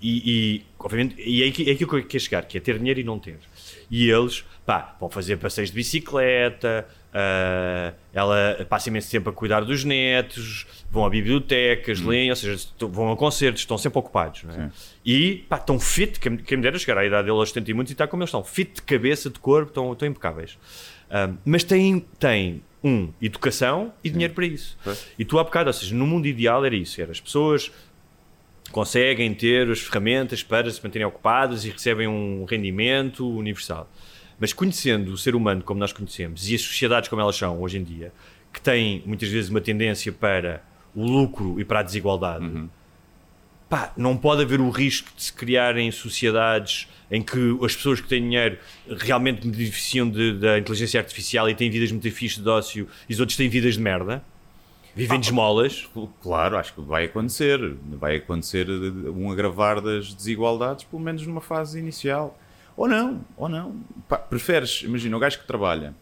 E, e, obviamente, e é, aqui- é aquilo que eu quero chegar, que é ter dinheiro e não ter. E eles, pá, vão fazer passeios de bicicleta, ah, ela passa imenso tempo a cuidar dos netos, vão a bibliotecas, leem, ou seja, vão a concertos, estão sempre ocupados. Não é? E, pá, estão fit, quem, quem me dera chegar à idade dele aos 70 e muitos e está como eles estão, fit de cabeça, de corpo, estão, estão impecáveis. Ah, mas têm, têm, um, educação e dinheiro para isso. E tu há bocado, ou seja, no mundo ideal era isso, era as pessoas conseguem ter as ferramentas para se manterem ocupadas e recebem um rendimento universal. Mas conhecendo o ser humano como nós conhecemos e as sociedades como elas são hoje em dia, que têm muitas vezes uma tendência para o lucro e para a desigualdade, pá, não pode haver o risco de se criarem sociedades em que as pessoas que têm dinheiro realmente beneficiam da inteligência artificial e têm vidas muito fixas de ócio e os outros têm vidas de merda, vivem de esmolas. Claro, acho que vai acontecer. Vai acontecer um agravar das desigualdades, pelo menos numa fase inicial. Ou não, ou não. Pá, preferes, imagina, o gajo que trabalha,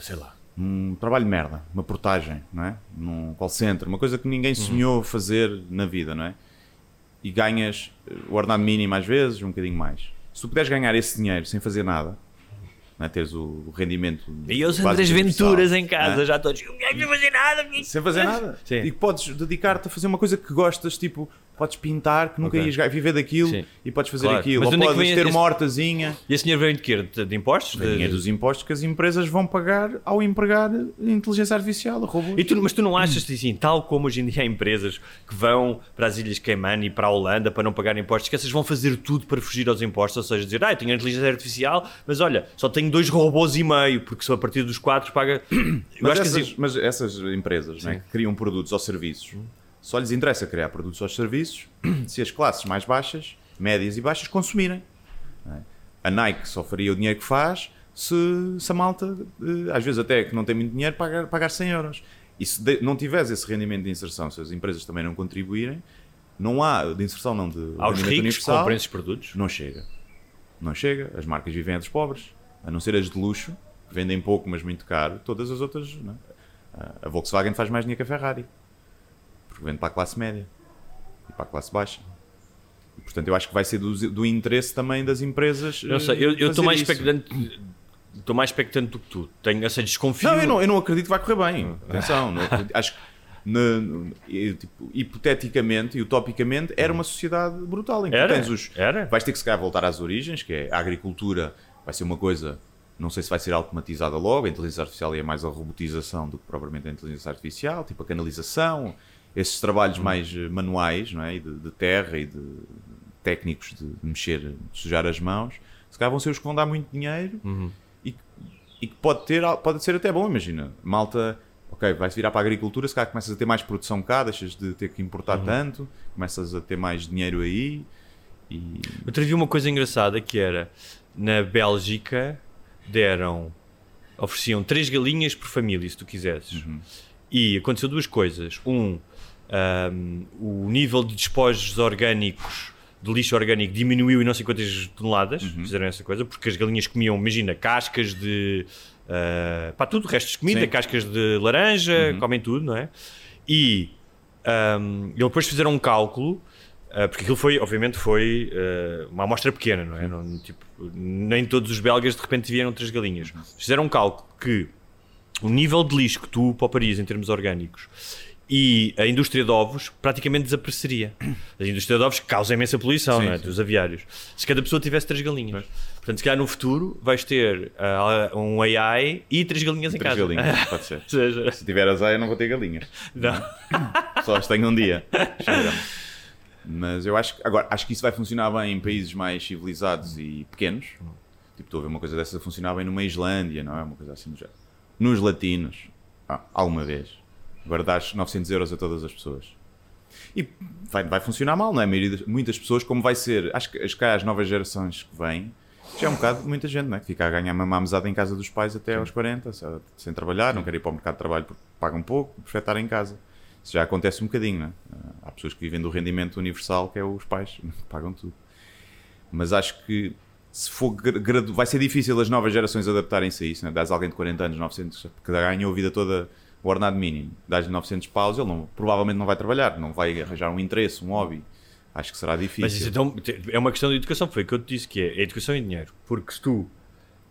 sei lá. um trabalho de merda, uma portagem, não é? Num call center, uma coisa que ninguém sonhou fazer na vida, não é? E ganhas eh, o ordenado mínimo às vezes, um bocadinho mais. Se tu puderes ganhar esse dinheiro sem fazer nada, não é? teres o rendimento. E eu Andrés universal, Venturas em casa, é? já todos. Não quero fazer nada. Sem fazer nada. Sim. E podes dedicar-te a fazer uma coisa que gostas, tipo, podes pintar, que nunca Ok. ias viver daquilo Sim. e podes fazer Claro. aquilo. Mas Ou é que podes vem ter esse- uma hortazinha. E esse dinheiro vem de quê? De, de impostos? De- dinheiro dos impostos que as empresas vão pagar ao empregar inteligência artificial, robôs. E tu, mas tu não achas assim, tal como hoje em dia há empresas que vão para as Ilhas Cayman e para a Holanda para não pagar impostos, que essas vão fazer tudo para fugir aos impostos, ou seja, dizer, ah, eu tenho inteligência artificial, mas olha, só tenho dois robôs e meio, porque só a partir dos quatro paga. Mas essas, que assim, mas essas empresas é, Sim. que criam produtos ou serviços, só lhes interessa criar produtos ou serviços se as classes mais baixas, médias e baixas consumirem. é? A Nike só faria o dinheiro que faz se, se a malta, eh, às vezes até que não tem muito dinheiro, pagar, pagar 100 euros. E se de- não tiveres esse rendimento de inserção, se as empresas também não contribuírem, não há de inserção, não de aos rendimento ricos comprem esses produtos. não chega. Não chega. As marcas vivem a dos pobres. A não ser as de luxo, que vendem pouco, mas muito caro. Todas as outras. não é? A Volkswagen faz mais dinheiro que a Ferrari. Porque vende para a classe média e para a classe baixa. E, portanto, eu acho que vai ser do, do interesse também das empresas. Não sei, eh, eu estou fazer mais expectante. Estou mais expectante do que tu. Tenho, ou seja, desconfio. Não eu, não, eu não acredito que vai correr bem. Atenção, acho que tipo, hipoteticamente e utopicamente era uma sociedade brutal em que Era, tens os. era. Vais ter que se calhar voltar às origens, que é a agricultura vai ser uma coisa. Não sei se vai ser automatizada logo, a inteligência artificial é mais a robotização do que propriamente a inteligência artificial, tipo a canalização, esses trabalhos mais eh, manuais, não é? E de, de terra e de técnicos de mexer, de sujar as mãos, se calhar vão ser os que vão dar muito dinheiro e, e que pode, ter, pode ser até bom, imagina. Malta, ok, vais virar para a agricultura, se calhar começas a ter mais produção cá, deixas de ter que importar tanto, começas a ter mais dinheiro aí e Eu vi uma coisa engraçada que era na Bélgica deram ofereciam três galinhas por família, se tu quisesses. E aconteceu duas coisas. Um, ahm, o nível de despojos orgânicos, de lixo orgânico, diminuiu em não sei quantas toneladas. Fizeram essa coisa, porque as galinhas comiam, imagina, cascas de. ah, pá, tudo, restos de comida, Sim. cascas de laranja, comem tudo, não é? E um, eles depois fizeram um cálculo, uh, porque aquilo foi, obviamente, foi uh, uma amostra pequena, não é? Não, tipo, nem todos os belgas de repente vieram três galinhas. Fizeram um cálculo que o nível de lixo que tu pouparias em termos orgânicos e a indústria de ovos praticamente desapareceria. A indústria de ovos causa imensa poluição, Sim, não é? sim. dos aviários. Se cada pessoa tivesse três galinhas. Portanto, se calhar no futuro vais ter ah, um AI e três galinhas em três casa. galinhas, pode ser. Seja, Se tiver azeia, não vou ter galinhas. não. Só as tenho um dia. Mas eu acho que agora acho que isso vai funcionar bem em países mais civilizados e pequenos. Tipo, estou a ver uma coisa dessa funcionar bem numa Islândia, não é? Uma coisa assim do género. Nos latinos, ah, alguma vez. Agora dás 900 euros a todas as pessoas. E vai, vai funcionar mal, não é? Maioria muitas pessoas, como vai ser, acho que as, cá as novas gerações que vêm, já é um bocado muita gente, não é? Que fica a ganhar uma mesada em casa dos pais até aos 40, se- sem trabalhar, não quer ir para o mercado de trabalho porque pagam pouco, prefere estar em casa. Isso já acontece um bocadinho, não é? Ah, Há pessoas que vivem do rendimento universal, que é os pais, que pagam tudo. Mas acho que se for vai ser difícil as novas gerações adaptarem-se a isso, não é? Dás alguém de 40 anos, 900, que ganhou a vida toda o ordenado mínimo, dás-lhe 900 paus, ele não, provavelmente não vai trabalhar, não vai arranjar um interesse, um hobby. Acho que será difícil. Mas isso então é uma questão de educação, foi o que eu te disse que é, é educação e dinheiro. Porque se tu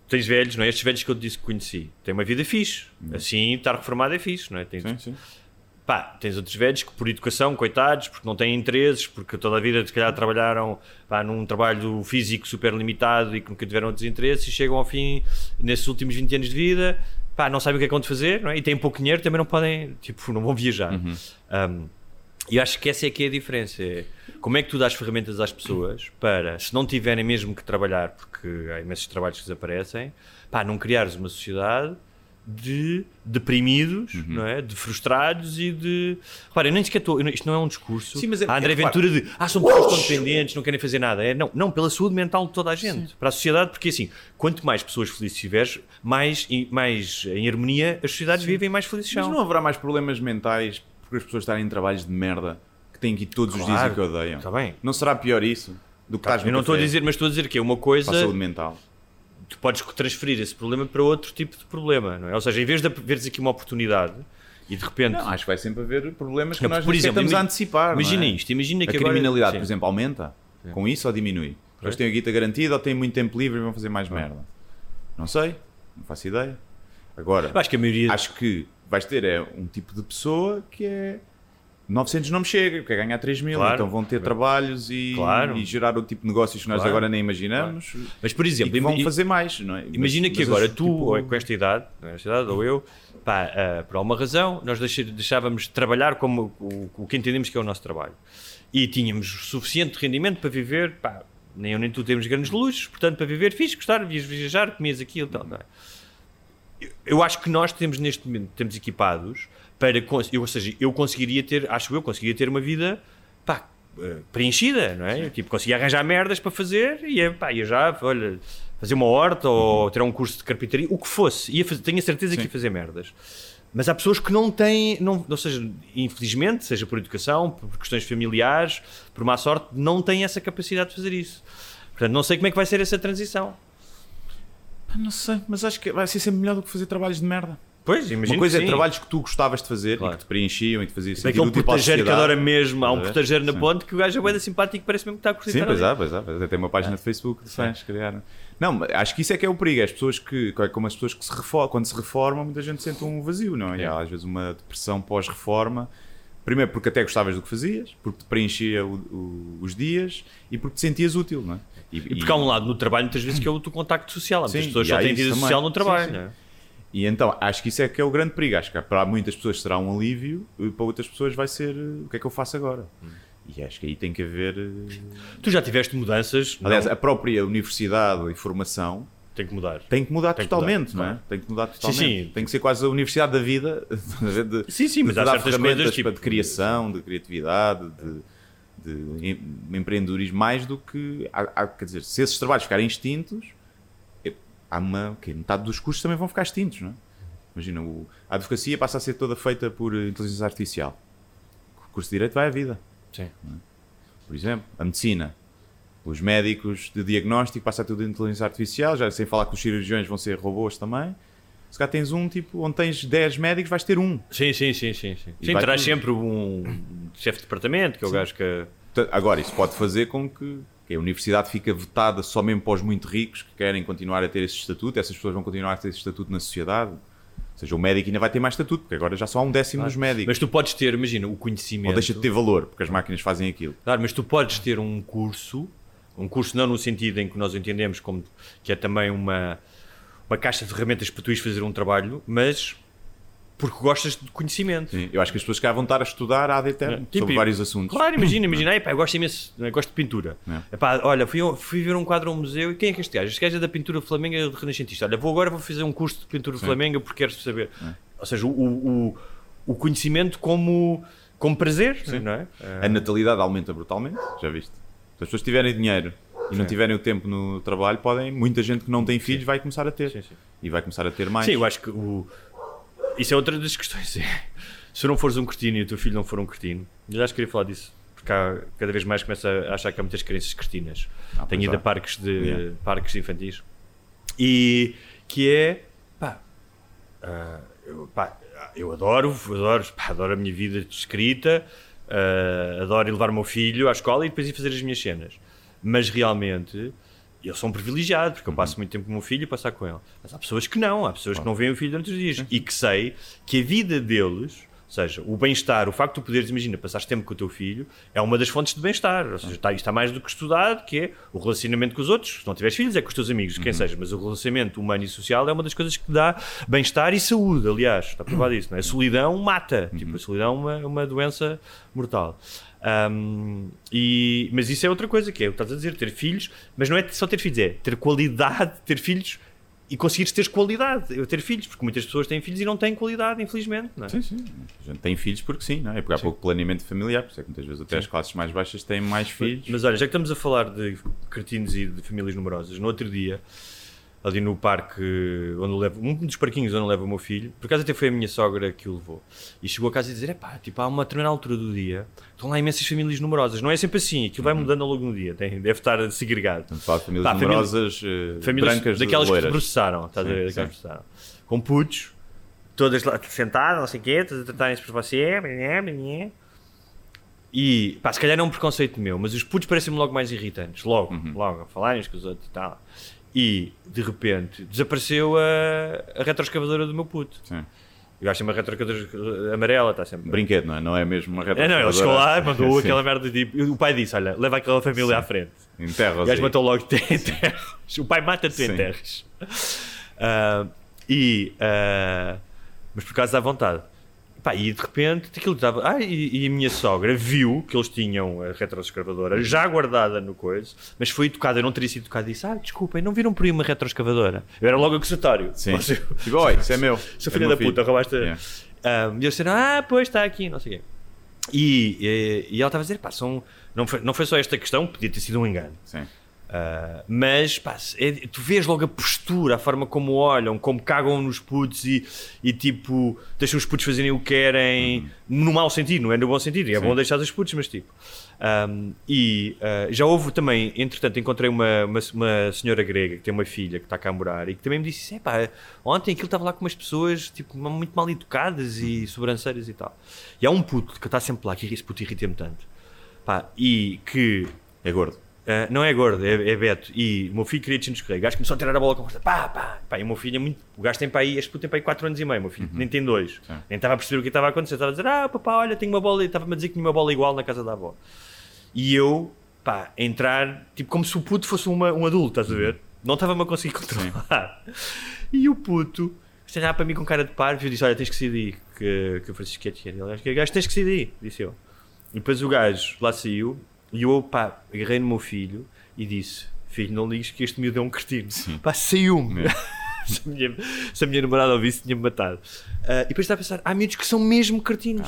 tens velhos, não é? Estes velhos que eu te disse que conheci, têm uma vida fixe. Assim, estar reformado é fixe, não é? Tens, Sim, sim. pá, tens outros velhos que por educação, coitados, porque não têm interesses, porque toda a vida se calhar trabalharam pá, num trabalho físico super limitado e que nunca tiveram outros interesses e chegam ao fim, nesses últimos 20 anos de vida, pá, não sabem o que é que vão fazer, não é? E têm pouco dinheiro, também não podem, tipo, não vão viajar. Um, e eu acho que essa é que é a diferença. É como é que tu dás ferramentas às pessoas para, se não tiverem mesmo que trabalhar, porque há imensos trabalhos que desaparecem, pá, não criares uma sociedade de deprimidos, Uhum. não é? De frustrados e de. Repara, eu nem sequer estou. Isto não é um discurso. Sim, mas é- a André é claro. Ventura de. Ah, são pessoas tão dependentes, não querem fazer nada. É, não, não, pela saúde mental de toda a gente. Para a sociedade, porque assim, quanto mais pessoas felizes tiveres, mais, em- mais em harmonia as sociedades vivem e mais felizes Mas são. não haverá mais problemas mentais porque as pessoas estarem em trabalhos de merda que têm que ir todos os dias Claro, e que odeiam? está bem. Não será pior isso do que estás no Eu não estou a dizer, mas estou a dizer que é uma para coisa. a saúde mental? Tu podes transferir esse problema para outro tipo de problema, não é? Ou seja, em vez de veres aqui uma oportunidade e de repente. Não, acho que vai sempre haver problemas que Não, nós por exemplo, estamos a antecipar. imagina é? isto, imagina A que agora- criminalidade, Sim. por exemplo, aumenta com isso ou diminui? Eles têm a guita garantida ou têm muito tempo livre e vão fazer mais merda? Não sei, não faço ideia. Agora, acho que a maioria. acho que vais ter é, um tipo de pessoa que é 900 não me chega, quer ganhar 3 mil, Claro. então vão ter trabalhos e, Claro. e gerar o tipo de negócios que nós Claro. agora nem imaginamos Mas, por e exemplo, que vão fazer mais. Não é? Imagina Mas- que mas agora tu, tipo- ou com esta idade, esta idade, ou eu, pá, ah, por alguma razão, nós deixávamos de trabalhar como o, o que entendemos que é o nosso trabalho. E tínhamos suficiente rendimento para viver, pá, nem eu nem tu temos grandes luxos, portanto, para viver, fiz gostar, viajar, comias aquilo, tal, não é? Eu acho que nós temos neste momento, temos equipados para, eu, ou seja, eu conseguiria ter, acho eu, conseguiria ter uma vida, pá, eh, preenchida, não é? Tipo, conseguia arranjar merdas para fazer e ia, pá, ia já, olha, fazer uma horta ou tirar um curso de carpintaria, o que fosse, ia fazer, tenho a certeza que ia fazer merdas. Mas há pessoas que não têm, não, ou seja, infelizmente, seja por educação, por questões familiares, por má sorte, não têm essa capacidade de fazer isso. Portanto, não sei como é que vai ser essa transição. Não sei, mas acho que vai ser sempre melhor do que fazer trabalhos de merda. Pois, imagino Uma coisa é sim. trabalhos que tu gostavas de fazer Claro. e que te preenchiam e que te faziam Daquele útil para a portageiro que adora mesmo. Há um portageiro na Sim. ponte que o gajo é da simpático e parece mesmo que está a curtir Sim, pois há, pois há. pois há. Tem uma página de Facebook de fãs criaram. Não, mas acho que isso é que é o perigo. As pessoas que, é como as pessoas que se reformam, quando se reformam, muita gente sente um vazio, não é? E há às vezes uma depressão pós-reforma. Primeiro porque até gostavas do que fazias, porque te preenchia o- o- os dias e porque te sentias útil, não é? E porque há um lado no trabalho, muitas vezes, que é o teu contacto social. Muitas Sim, pessoas e só têm vida também. social no Sim, trabalho. sim. não é? E então, acho que isso é que é o grande perigo. Acho que para muitas pessoas será um alívio, e para outras pessoas vai ser eh, o que é que eu faço agora. E acho que aí tem que haver. eh, Tu já tiveste mudanças. Aliás, não, a própria universidade e formação tem que mudar. tem que mudar Tem que totalmente, mudar, não é? Tem que mudar totalmente. sim. Tem que ser quase a universidade da vida. de, Sim, sim, mas de há certas ferramentas coisas, tipo- de criação, de criatividade, de, de em- empreendedorismo, mais do que. há- há- quer dizer, se esses trabalhos ficarem extintos, há uma. ok, metade dos cursos também vão ficar extintos, não é? Imagina, o- a advocacia passa a ser toda feita por inteligência artificial. O curso de Direito vai à vida, Sim. por exemplo. A medicina. Os médicos de diagnóstico passa a tudo de inteligência artificial, já sem falar que os cirurgiões vão ser robôs também. Se cá tens um, tipo, onde tens 10 médicos, vais ter um. Sim, sim, sim, sim. Sim, sim terás tudo. sempre um chefe de departamento, que é o gajo que. Agora, isso pode fazer com que a universidade fique votada só mesmo para os muito ricos que querem continuar a ter esse estatuto. Essas pessoas vão continuar a ter esse estatuto na sociedade. Ou seja, o médico ainda vai ter mais estatuto, porque agora já só há um décimo dos médicos. Mas tu podes ter, imagina, o conhecimento. Ou deixa de ter valor, porque as máquinas fazem aquilo. Claro, mas tu podes ter um curso, um curso não no sentido em que nós entendemos como que é também uma, uma caixa de ferramentas para tu ires fazer um trabalho, mas porque gostas de conhecimento. Sim, Eu acho que as pessoas cá vão estar a estudar ad eterno Tipo, sobre vários assuntos. Claro, imagina, imagina, epá, eu gosto imenso, eu gosto de pintura. É. Epá, olha, fui, fui ver um quadro a um museu e quem é que é este gajo? Este gajo é da pintura flamenga de renascentista. Olha, vou agora vou fazer um curso de pintura flamenga porque quero saber. É. Ou seja, o, o, o conhecimento como, como prazer, não é? A natalidade aumenta brutalmente, já viste? Se as pessoas tiverem dinheiro e não tiverem o tempo no trabalho, podem. Muita gente que não tem filhos vai começar a ter. Sim, sim. E vai começar a ter mais. Sim, eu acho que o... isso é outra das questões. é, Se não fores um cretino e o teu filho não for um cretino, eu já acho que queria falar disso, porque há, cada vez mais começa a achar que há muitas crianças cretinas. Ah, Tenho ido a há. parques, de, Yeah. parques infantis. E que é, pá, ah, eu, pá, eu adoro, adoro, pá, adoro a minha vida de escrita, ah, adoro ir levar o meu filho à escola e depois ir fazer as minhas cenas. Mas realmente, eu sou um privilegiado, porque eu passo muito tempo com o meu filho e passar com ele. Mas há pessoas que não, há pessoas que não veem o filho durante os dias. E que sei que a vida deles, ou seja, o bem-estar, o facto de tu poderes, imagina, passares tempo com o teu filho, é uma das fontes de bem-estar. Ou seja, está, isto está mais do que estudado, que é o relacionamento com os outros. Se não tiveres filhos, é com os teus amigos, quem seja. Mas o relacionamento humano e social é uma das coisas que dá bem-estar e saúde, aliás. Está provado isso, não é? A solidão mata. Tipo, a solidão é uma, é uma doença mortal. Um, e, mas isso é outra coisa, que é o que estás a dizer, ter filhos, mas não é só ter filhos, é ter qualidade, ter filhos e conseguires ter qualidade, eu ter filhos, porque muitas pessoas têm filhos e não têm qualidade, infelizmente. Não é? Sim, sim. A gente tem filhos porque sim, não é? Porque há pouco planeamento familiar, por isso é que muitas vezes até as classes mais baixas têm mais filhos. Mas olha, já que estamos a falar de cretinos e de famílias numerosas, no outro dia, ali no parque, onde levo, um dos parquinhos onde levo o meu filho, por acaso até foi a minha sogra que o levou, e chegou a casa e dizer: pá, tipo, há uma determinada altura do dia, estão lá imensas famílias numerosas, não é sempre assim, aquilo vai mudando ao longo do dia, tem, deve estar segregado. De famílias Pá, numerosas, eh, famílias brancas, daquelas que processaram, estás a ver? Sim, Daquelas que sim. processaram. Com putos, todas lá sentadas, não sei o quê, todas a tratarem-se por você, blá, blá. e pá, se calhar é um preconceito meu, mas os putos parecem-me logo mais irritantes, logo, Uhum. logo, a falarem uns com os outros e tal. E, de repente, desapareceu a, a retroescavadora do meu puto. Sim. O gajo tem uma retroescavadora amarela, está sempre. Brinquedo, não é? Não é mesmo uma É, não, ele chegou lá mandou Sim. aquela merda de. e O pai disse: Olha, leva aquela família à frente. Enterra O gajo matou logo te enterros. O pai mata-te Sim. enterros. Ah, e. ah, mas por causa da vontade. Pá, e de repente aquilo estava. Ah, e, e a minha sogra viu que eles tinham a retroescavadora já guardada no coisa, mas foi tocada, eu não teria sido tocado e disse: Ah, desculpem, não viram por aí uma retroescavadora? Eu era logo acusatório. Sim. Tipo, oi, isso é meu. Seu É filho do da filho. puta, roubaste. Yeah. Ah, e eles disseram, ah, pois está aqui, não sei o quê. E, e, e ela estava a dizer, pá, são, não, foi, não foi só esta questão, podia ter sido um engano. Sim. Ah, mas, pá, é- tu vês logo a postura, a forma como olham, como cagam nos putos e, e tipo, deixam os putos fazerem o que querem, no mau sentido, não é no bom sentido, é Sim. bom deixar os putos, mas tipo. Ahm, e ah, já houve também, entretanto, encontrei uma, uma, uma senhora grega que tem uma filha que está cá a morar e que também me disse: pá, ontem aquilo estava lá com umas pessoas tipo, muito mal educadas e sobranceiras e tal. E há um puto que está sempre lá, que esse puto irrita-me tanto, pá, e que É gordo. Uh, não é gordo, é, é Beto. E o meu filho queria descorrer. O gajo começou a tirar a bola com força. Pá, pá, pá. E o meu filho é muito. O gajo tem para aí, este puto tem para aí 4 anos e meio. O meu filho nem tem dois. Sim. Nem estava a perceber o que estava a acontecer. Estava a dizer, ah, papá, olha, tenho uma bola. E Estava-me a dizer que tinha uma bola igual na casa da avó. E eu, pá, entrar, tipo, como se o puto fosse uma, um adulto, estás a ver? Não estava-me a conseguir controlar. E o puto, se olhava para mim com cara de parvo, eu disse: Olha, tens que sair daí. Que, que o Francisco quer Ele disse: Gajo, tens que sair daí, disse eu. E depois o gajo lá saiu e eu, pá, agarrei no meu filho e disse: Filho, não ligues que este miúdo é um cretino. Pá, saiu-me. se, a minha, se a minha namorada ouvisse, tinha-me matado. Ah, e depois estava a pensar: há miúdos que são mesmo cretinos.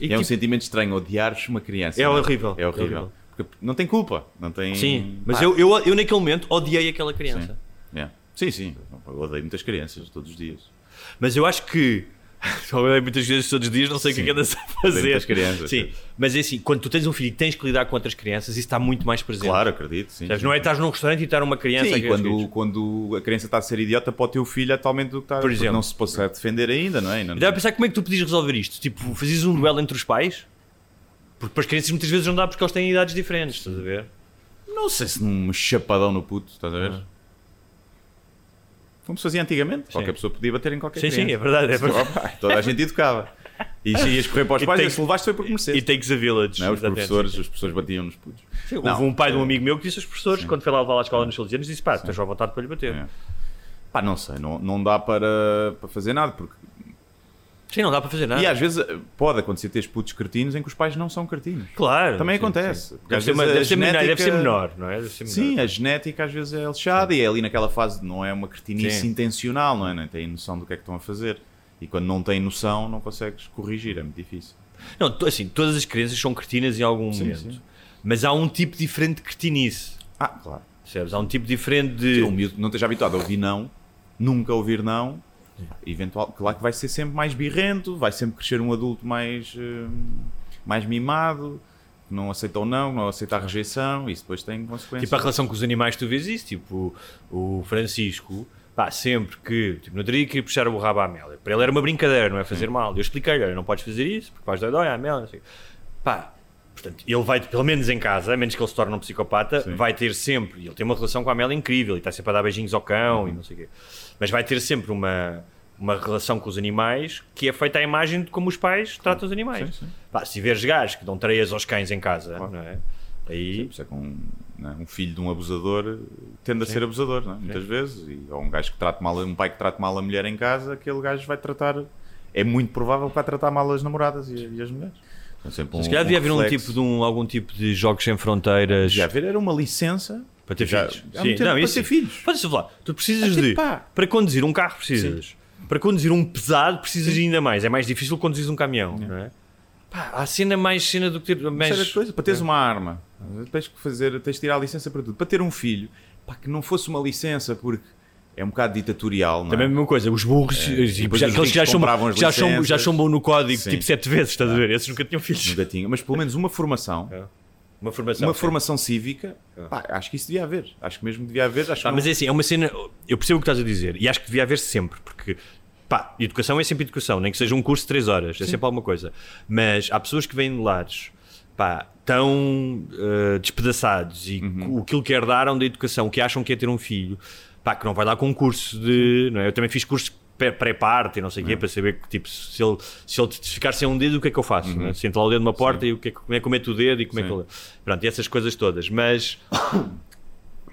E E é um tipo, sentimento estranho odiares uma criança. É não horrível, É horrível. horrível. Porque não tem culpa. Não tem. Sim, mas eu, eu, eu naquele momento odiei aquela criança. é. Sim, sim. Eu odeio muitas crianças todos os dias. Mas eu acho que. Talvez muitas vezes todos os dias não sei o que é Sim. que andas a fazer. crianças, Sim, sim. mas é assim, quando tu tens um filho e tens que lidar com outras crianças, isso está muito mais presente. Claro, acredito. Sim, Sabes, sim. Não é estás num restaurante e estar uma criança Sim, a e quando, quando a criança está a ser idiota para o teu filho, atualmente do que está Por exemplo. não se possa defender ainda, não é? Ainda não- a pensar como é que tu podias resolver isto? Tipo, fazias um duelo entre os pais? Porque para as crianças muitas vezes não dá porque eles têm idades diferentes, estás a ver? Não sei se num chapadão no puto, estás a ver? Ah. Como se fazia antigamente. Qualquer pessoa podia bater em qualquer Sim, criança. sim, é verdade. É verdade. Opa, Toda a gente educava. E se ias correr para os E pais, e se levaste foi porque mereceste. E takes a village. Não é? Os professores, sim, sim. os professores batiam nos putos. Sim, Houve um pai de um é- amigo meu que disse aos professores, quando foi lá levar à escola nos salesianos, disse: pá, tens à vontade para lhe bater. É. Pá, não sei, não, não dá para, para fazer nada, porque... Sim, não dá para fazer nada. E às vezes eh, pode acontecer teres putos cretinos em que os pais não são cretinos. Claro. Também sim, acontece. sim. Deve ser, uma- deve, ser menor, deve ser genética- menor, não é? Menor. Sim, a genética às vezes é lixada e é ali naquela fase, não é uma cretinice Sim. intencional, não é? Nem têm noção do que é que estão a fazer. E quando não têm noção, não consegues corrigir, é muito difícil. Não, assim, todas as crianças são cretinas em algum Sim, momento. sim. Mas há um tipo diferente de cretinice. Ah, claro. Percebes? Há um tipo diferente de. Se um miúdo não esteja habituado a ouvir não, nunca ouvir não, eventual, claro que vai ser sempre mais birrento, vai sempre crescer um adulto mais, eh, mais mimado, que não aceita o não, não aceita a rejeição, e isso depois tem consequências. Tipo, a relação com os animais, tu vês isso. Tipo, o Francisco, pá, sempre que. Tipo, no outro dia queria puxar o rabo à Amélia. Para ele era uma brincadeira, não é fazer mal. Eu expliquei-lhe: não podes fazer isso, porque vais dar dói à Amélia. Não sei. Pá, portanto, ele vai, pelo menos em casa, a menos que ele se torne um psicopata, Sim. vai ter sempre. E ele tem uma relação com a Amélia incrível e está sempre a dar beijinhos ao cão Uhum. e não sei o quê. Mas vai ter sempre uma. Uma relação com os animais que é feita à imagem de como os pais tratam os animais. Sim, sim. Pá, se veres gajos que dão treias aos cães em casa, não é? Aí, isso é um, não é? um filho de um abusador tende a ser abusador, não é? muitas vezes. E, ou um gajo que trata mal, um pai que trata mal a mulher em casa, aquele gajo vai tratar. É muito provável que vai tratar mal as namoradas e, e as mulheres. Então, sempre Se calhar devia haver um tipo de um, algum tipo de jogos sem fronteiras Devia haver era uma licença para ter Já- filhos. muito tempo para ter filhos. Pode-se falar. Tu precisas É tipo, de. pá. Para conduzir um carro, precisas. Para conduzir um pesado, precisas de ainda mais. É mais difícil conduzir um caminhão, não é? Pá, há cena mais cena do que ter. Mais... Coisa, para É. teres uma arma, tens que fazer, tens de tirar a licença para tudo. Para ter um filho, pá, que não fosse uma licença, porque é um bocado ditatorial, não é? Também a mesma coisa, os burros, É, tipo, depois já, aqueles que já, chumbam, já, já no código Sim. tipo sete vezes, estás a ver? Esses nunca tinham filhos. Nunca tinha, mas pelo menos uma formação, Uma formação. uma sim. formação cívica, pá, acho que isso devia haver. Acho que mesmo devia haver. Acho Pá, que mas é assim, é uma cena. Eu percebo o que estás a dizer e acho que devia haver sempre, porque pá, educação é sempre educação, nem que seja um curso de 3 horas, é sempre alguma coisa. Mas há pessoas que vêm de lares pá, tão eh, despedaçados e Uhum. o que dar da educação, que acham que é ter um filho, pá, que não vai dar concurso de. Não é? Eu também fiz cursos pré- pré-parte e não sei o quê, para saber que, tipo, se ele, se ele ficar sem um dedo, o que é que eu faço? Né? Se entra lá o dedo numa porta e o que é como é que eu meto o dedo e como é que Sim. ele. Pronto, e essas coisas todas. Mas.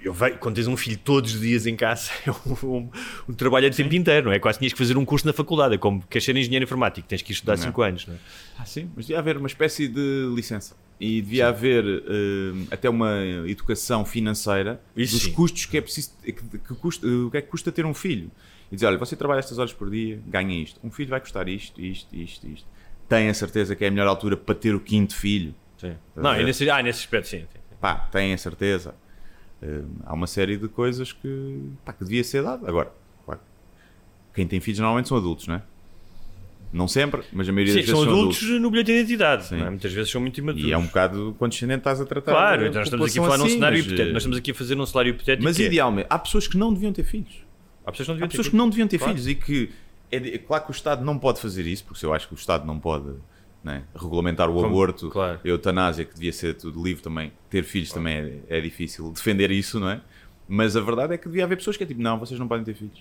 Eu vejo, quando tens um filho todos os dias em casa, é um, um, um trabalho de tempo inteiro, não é? Quase tinhas que fazer um curso na faculdade, é como queres ser engenheiro informático, tens que estudar 5 anos, não é? Ah, sim, mas devia haver uma espécie de licença. E devia haver eh, até uma educação financeira Isso dos sim. custos que é preciso. Que, que custa, o que é que custa ter um filho? E dizer, olha, você trabalha estas horas por dia, ganha isto. Um filho vai custar isto, isto, isto, isto. Tem a certeza que é a melhor altura para ter o quinto filho. Sim. Não, e nesse, ah, nesse aspecto, sim. sim. Pá, tem a certeza. Eh, há uma série de coisas que, pá, que devia ser dado. Agora, claro, quem tem filhos normalmente são adultos, não é? Não sempre, mas a maioria Sim, das vezes são adultos no bilhete de identidade, é? muitas vezes são muito imaturos. E é um bocado condescendente estás a tratar. Claro, então nós estamos aqui a falar num assim, cenário mas, hipotético. Nós estamos aqui a fazer num cenário hipotético. Mas é- idealmente, há pessoas que não deviam ter filhos. Há pessoas que não deviam ter pessoas que filhos. não deviam ter Claro. filhos e que é, é claro que o Estado não pode fazer isso, porque eu acho que o Estado não pode né, regulamentar o Como- aborto, claro. a eutanásia, que devia ser tudo livre também. Ter filhos também é, é difícil defender isso, não é? Mas a verdade é que devia haver pessoas que é tipo, não, vocês não podem ter filhos.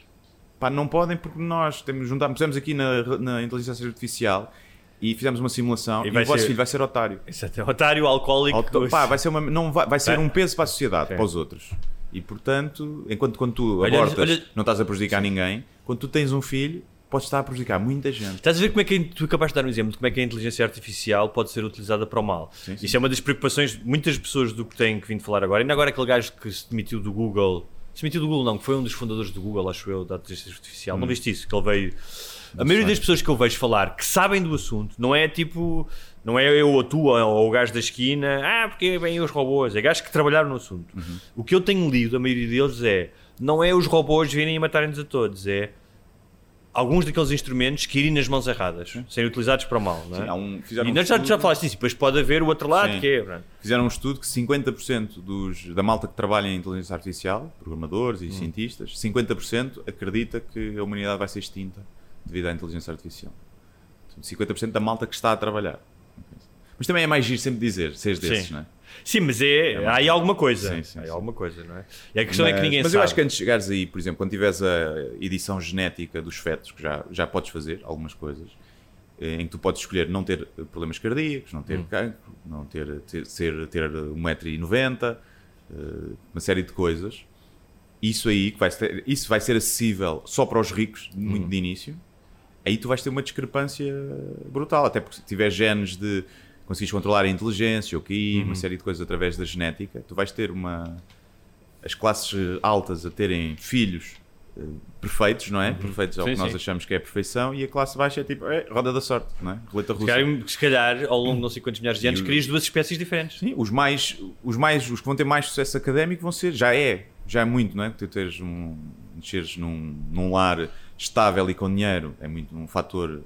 Pá, não podem porque nós temos juntar, pusemos aqui na, na inteligência artificial e fizemos uma simulação E e, o vosso ser- filho vai ser otário. Exato, é otário, alcoólico. Pá, vai ser, uma, não vai, vai ser um peso para a sociedade, Sim. para os outros. E portanto, enquanto quando tu Olha, abortas, olha- não estás a prejudicar ninguém, quando tu tens um filho, podes estar a prejudicar muita gente. Estás a ver como é que tu acabaste de dar um exemplo de como é que a inteligência artificial pode ser utilizada para o mal. Sim, sim. Isso é uma das preocupações de muitas pessoas do que têm que vindo falar agora. Ainda agora aquele gajo que se demitiu do Google, se demitiu do Google não, que foi um dos fundadores do Google, acho eu, da inteligência artificial. Hum. Não viste isso? Que ele veio. A maioria das pessoas que eu vejo falar que sabem do assunto, não é tipo, não é eu ou tu ou, o gajo da esquina, ah, porque vêm os robôs, é gajos que trabalharam no assunto. Uhum. O que eu tenho lido, a maioria deles é, não é os robôs virem e matarem-nos a todos, é alguns daqueles instrumentos que irem nas mãos erradas, serem utilizados para mal, não é? Sim, um- e um nós já, falaste disso, depois pode haver o outro lado Sim. que é. pronto. Fizeram um estudo que 50% dos, da malta que trabalha em inteligência artificial, programadores Hum. e cientistas, 50% acredita que a humanidade vai ser extinta devido à inteligência artificial. Portanto, 50% da malta que está a trabalhar. Mas também é mais giro sempre dizer, seres desses, Sim. não é? Sim, mas é, há aí alguma coisa. Sim, sim, há aí sim. alguma coisa, não é? E a questão é que Mas- ninguém mas sabe. eu acho que antes de chegares aí, por exemplo, quando tiveres a edição genética dos fetos, que já, já podes fazer algumas coisas, eh, em que tu podes escolher não ter problemas cardíacos, não Hum. ter cancro, não ter, ter, ser, ter 1,90m, eh, uma série de coisas. Isso aí, que vai ser, isso vai ser acessível só para os ricos, Hum. muito de início. Aí tu vais ter uma discrepância brutal, até porque se tiver genes de conseguires controlar a inteligência, o QI, Uhum. uma série de coisas através da genética, tu vais ter uma as classes eh, altas a terem filhos eh, perfeitos, não é? Perfeitos ao Sim, que nós sim. achamos que é a perfeição, e a classe baixa é tipo, é, roda da sorte, não é? Roleta russa. se calhar, ao longo de não sei quantos milhares de anos, E crias duas espécies diferentes. Sim, os mais, os mais, os que vão ter mais sucesso académico vão ser, já é, já é muito, não é? Tu teres um, nasceres num, num lar estável e com dinheiro é muito um fator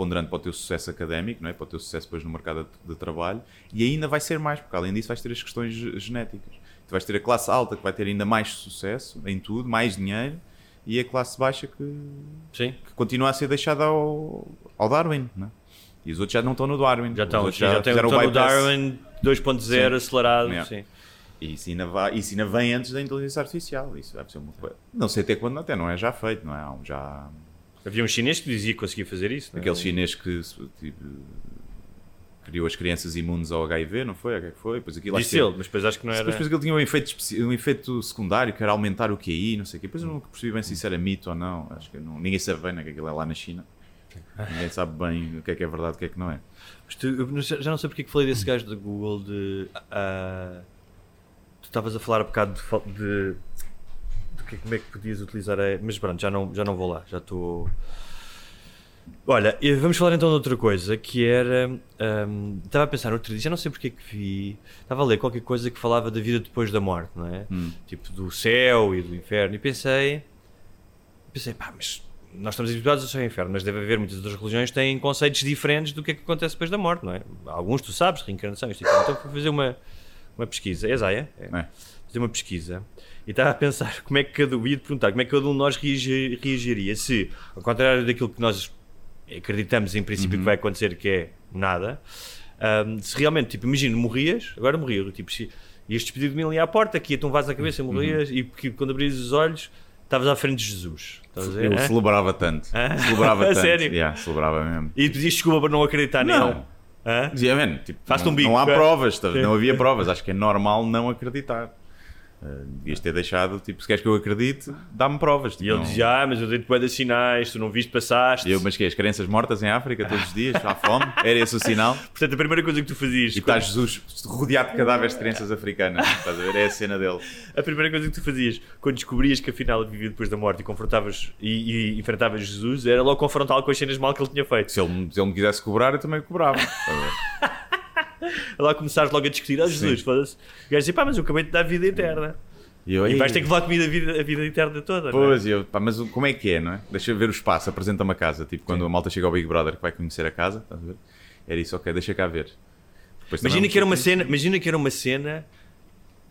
preponderante para o teu sucesso académico, não é? Para o teu sucesso depois no mercado de, trabalho, e ainda vai ser mais, porque além disso vais ter as questões ge- genéticas. Tu vais ter a classe alta que vai ter ainda mais sucesso em tudo, mais dinheiro, e a classe baixa que, Sim, que continua a ser deixada ao, ao Darwin, não é? E os outros já não estão no Darwin. já estão. Já, já o. Darwin 2.0 Sim. acelerado. Sim. E isso ainda, vai, isso ainda vem antes da inteligência artificial. Isso vai ser uma coisa. Não sei até quando, até não é já feito, não é? Já. Havia um chinês que dizia que conseguia fazer isso. não é? Aquele chinês que tipo, criou as crianças imunes ao HIV, não foi? O que é que foi? Depois aquilo Disse que- ele, mas depois acho que não era. Depois, depois aquilo tinha um efeito, um efeito secundário que era aumentar o QI, não sei o quê. Depois eu nunca percebi bem se isso era mito ou não. Acho que não, ninguém sabe bem, né? Que aquilo é lá na China. Ninguém sabe bem o que é que é verdade e o que é que não é. Mas tu- não já não sei porque é que falei desse gajo da Google de. ah, tu estavas a falar um bocado de, de que- como é que podias utilizar a. Mas pronto, já não, já não vou lá, já estou. Olha, e vamos falar então de outra coisa que era. ahm, estava a pensar outro dia, já não sei porque é que vi. Estava a ler qualquer coisa que falava da vida depois da morte, não é? Hum. Tipo do céu e do inferno. E pensei. Pensei, pá, mas nós estamos habituados a ser inferno, mas deve haver muitas outras religiões que têm conceitos diferentes do que é que acontece depois da morte, não é? Alguns tu sabes, reencarnação, isto e. Então fui fazer uma, uma pesquisa. É Zaya? É. É. Fazer uma pesquisa e estava a pensar como é que cada um, ia perguntar como é que cada um de nós reagi- reagiria se, ao contrário daquilo que nós acreditamos em princípio que vai acontecer, que é nada, Ahm, se realmente, tipo, imagina, morrias, agora morria, tipo, se ias despedir de mim ali à porta, que ia-te um vaso na cabeça, morrias, e porque quando abrias os olhos, estavas à frente de Jesus. Ver? Eu celebrava tanto. Celebrava tanto. sério? Yeah, celebrava mesmo. E pedias desculpa por não acreditar Não. nele. Hã? Dizia, man, tipo, não, um bico, não há provas, não havia provas. Acho que é normal não acreditar. Uh, devias ter deixado, tipo, se queres que eu acredite, dá-me provas. Tipo, E ele não- dizia, ah, mas eu dei-te de sinais, tu não viste, passaste. E eu, mas que é, as crianças mortas em África todos os dias, à fome? Era esse o sinal? Portanto, a primeira coisa que tu fazias... E está Jesus rodeado de cadáveres de crianças africanas. Estás a ver? É a cena dele. A primeira coisa que tu fazias quando descobrias que afinal ele vivia depois da morte e confrontavas e, e enfrentavas Jesus era logo confrontá-lo com as cenas mal que ele tinha feito. Se ele, se ele me quisesse cobrar, eu também cobrava. Lá começares logo a discutir, ah, Jesus, foda-se. O gajo dizia, pá, mas eu acabei de dar vida eterna. E eu E vais ter que levar comigo a vida, a vida eterna toda. é? Pois, e eu, pá, mas como é que é, não é? Deixa eu ver o espaço, apresenta-me a casa. Tipo, quando a malta chega ao Big Brother que vai conhecer a casa, estás a ver? Era isso, ok, deixa cá ver. Depois também Imagina que, era uma cena, imagina que era uma cena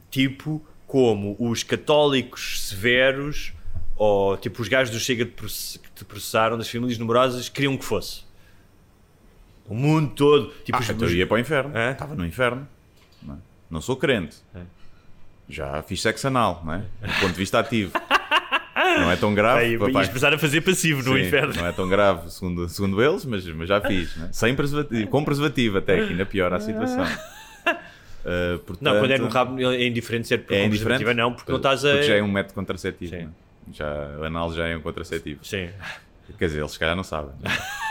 tipo como os católicos severos ou tipo os gajos do Chega que te processaram das famílias numerosas queriam que fosse. O mundo todo. Tipo, Ah, os, então eu ia para o inferno. Hã? Estava no inferno. Não, é? Não sou crente. É. Já fiz sexo anal, não é? Do ponto de vista ativo. Não é tão grave. Papai. ias precisar a fazer passivo no Sim, inferno. Não é tão grave, segundo, segundo eles, mas, mas já fiz. Né? Sem preservativo, com preservativo até, que ainda piora a situação. Uh, portanto, Não, quando é no rabo é indiferente ser é indiferente. preservativa, não, porque não estás a. Porque já é um método contraceptivo. Né? Já, o anal já é um contraceptivo. Sim. Quer dizer, eles se calhar não sabem. né?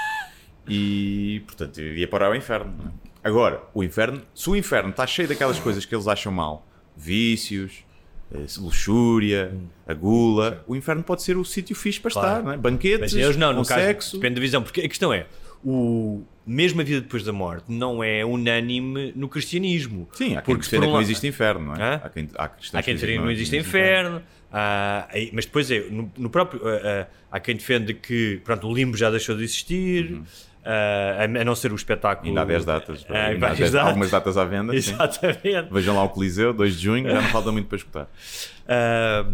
E, portanto, eu ia parar ao inferno. não é? Agora, o inferno, se o inferno está cheio daquelas coisas que eles acham mal, vícios, eh, luxúria, a gula, o inferno pode ser o sítio fixe para Claro. estar, não é? Banquetes, Mas eles não, no caso, sexo. depende da visão, porque a questão é, o, mesmo a vida depois da morte não é unânime no cristianismo. Sim, há quem Porque, defenda um que não existe inferno, não é? Há quem, há Há quem defenda que não existe inferno, há- aí- mas depois é, no, no próprio, ah, ah, há quem defenda que pronto, o limbo já deixou de existir, ah, a, a não ser o espetáculo. Ainda há 10 datas. Ah, ainda há várias 10 datas. algumas datas à venda. sim. Exatamente. Vejam lá o Coliseu, 2 de junho, já não falta muito para escutar. Ah,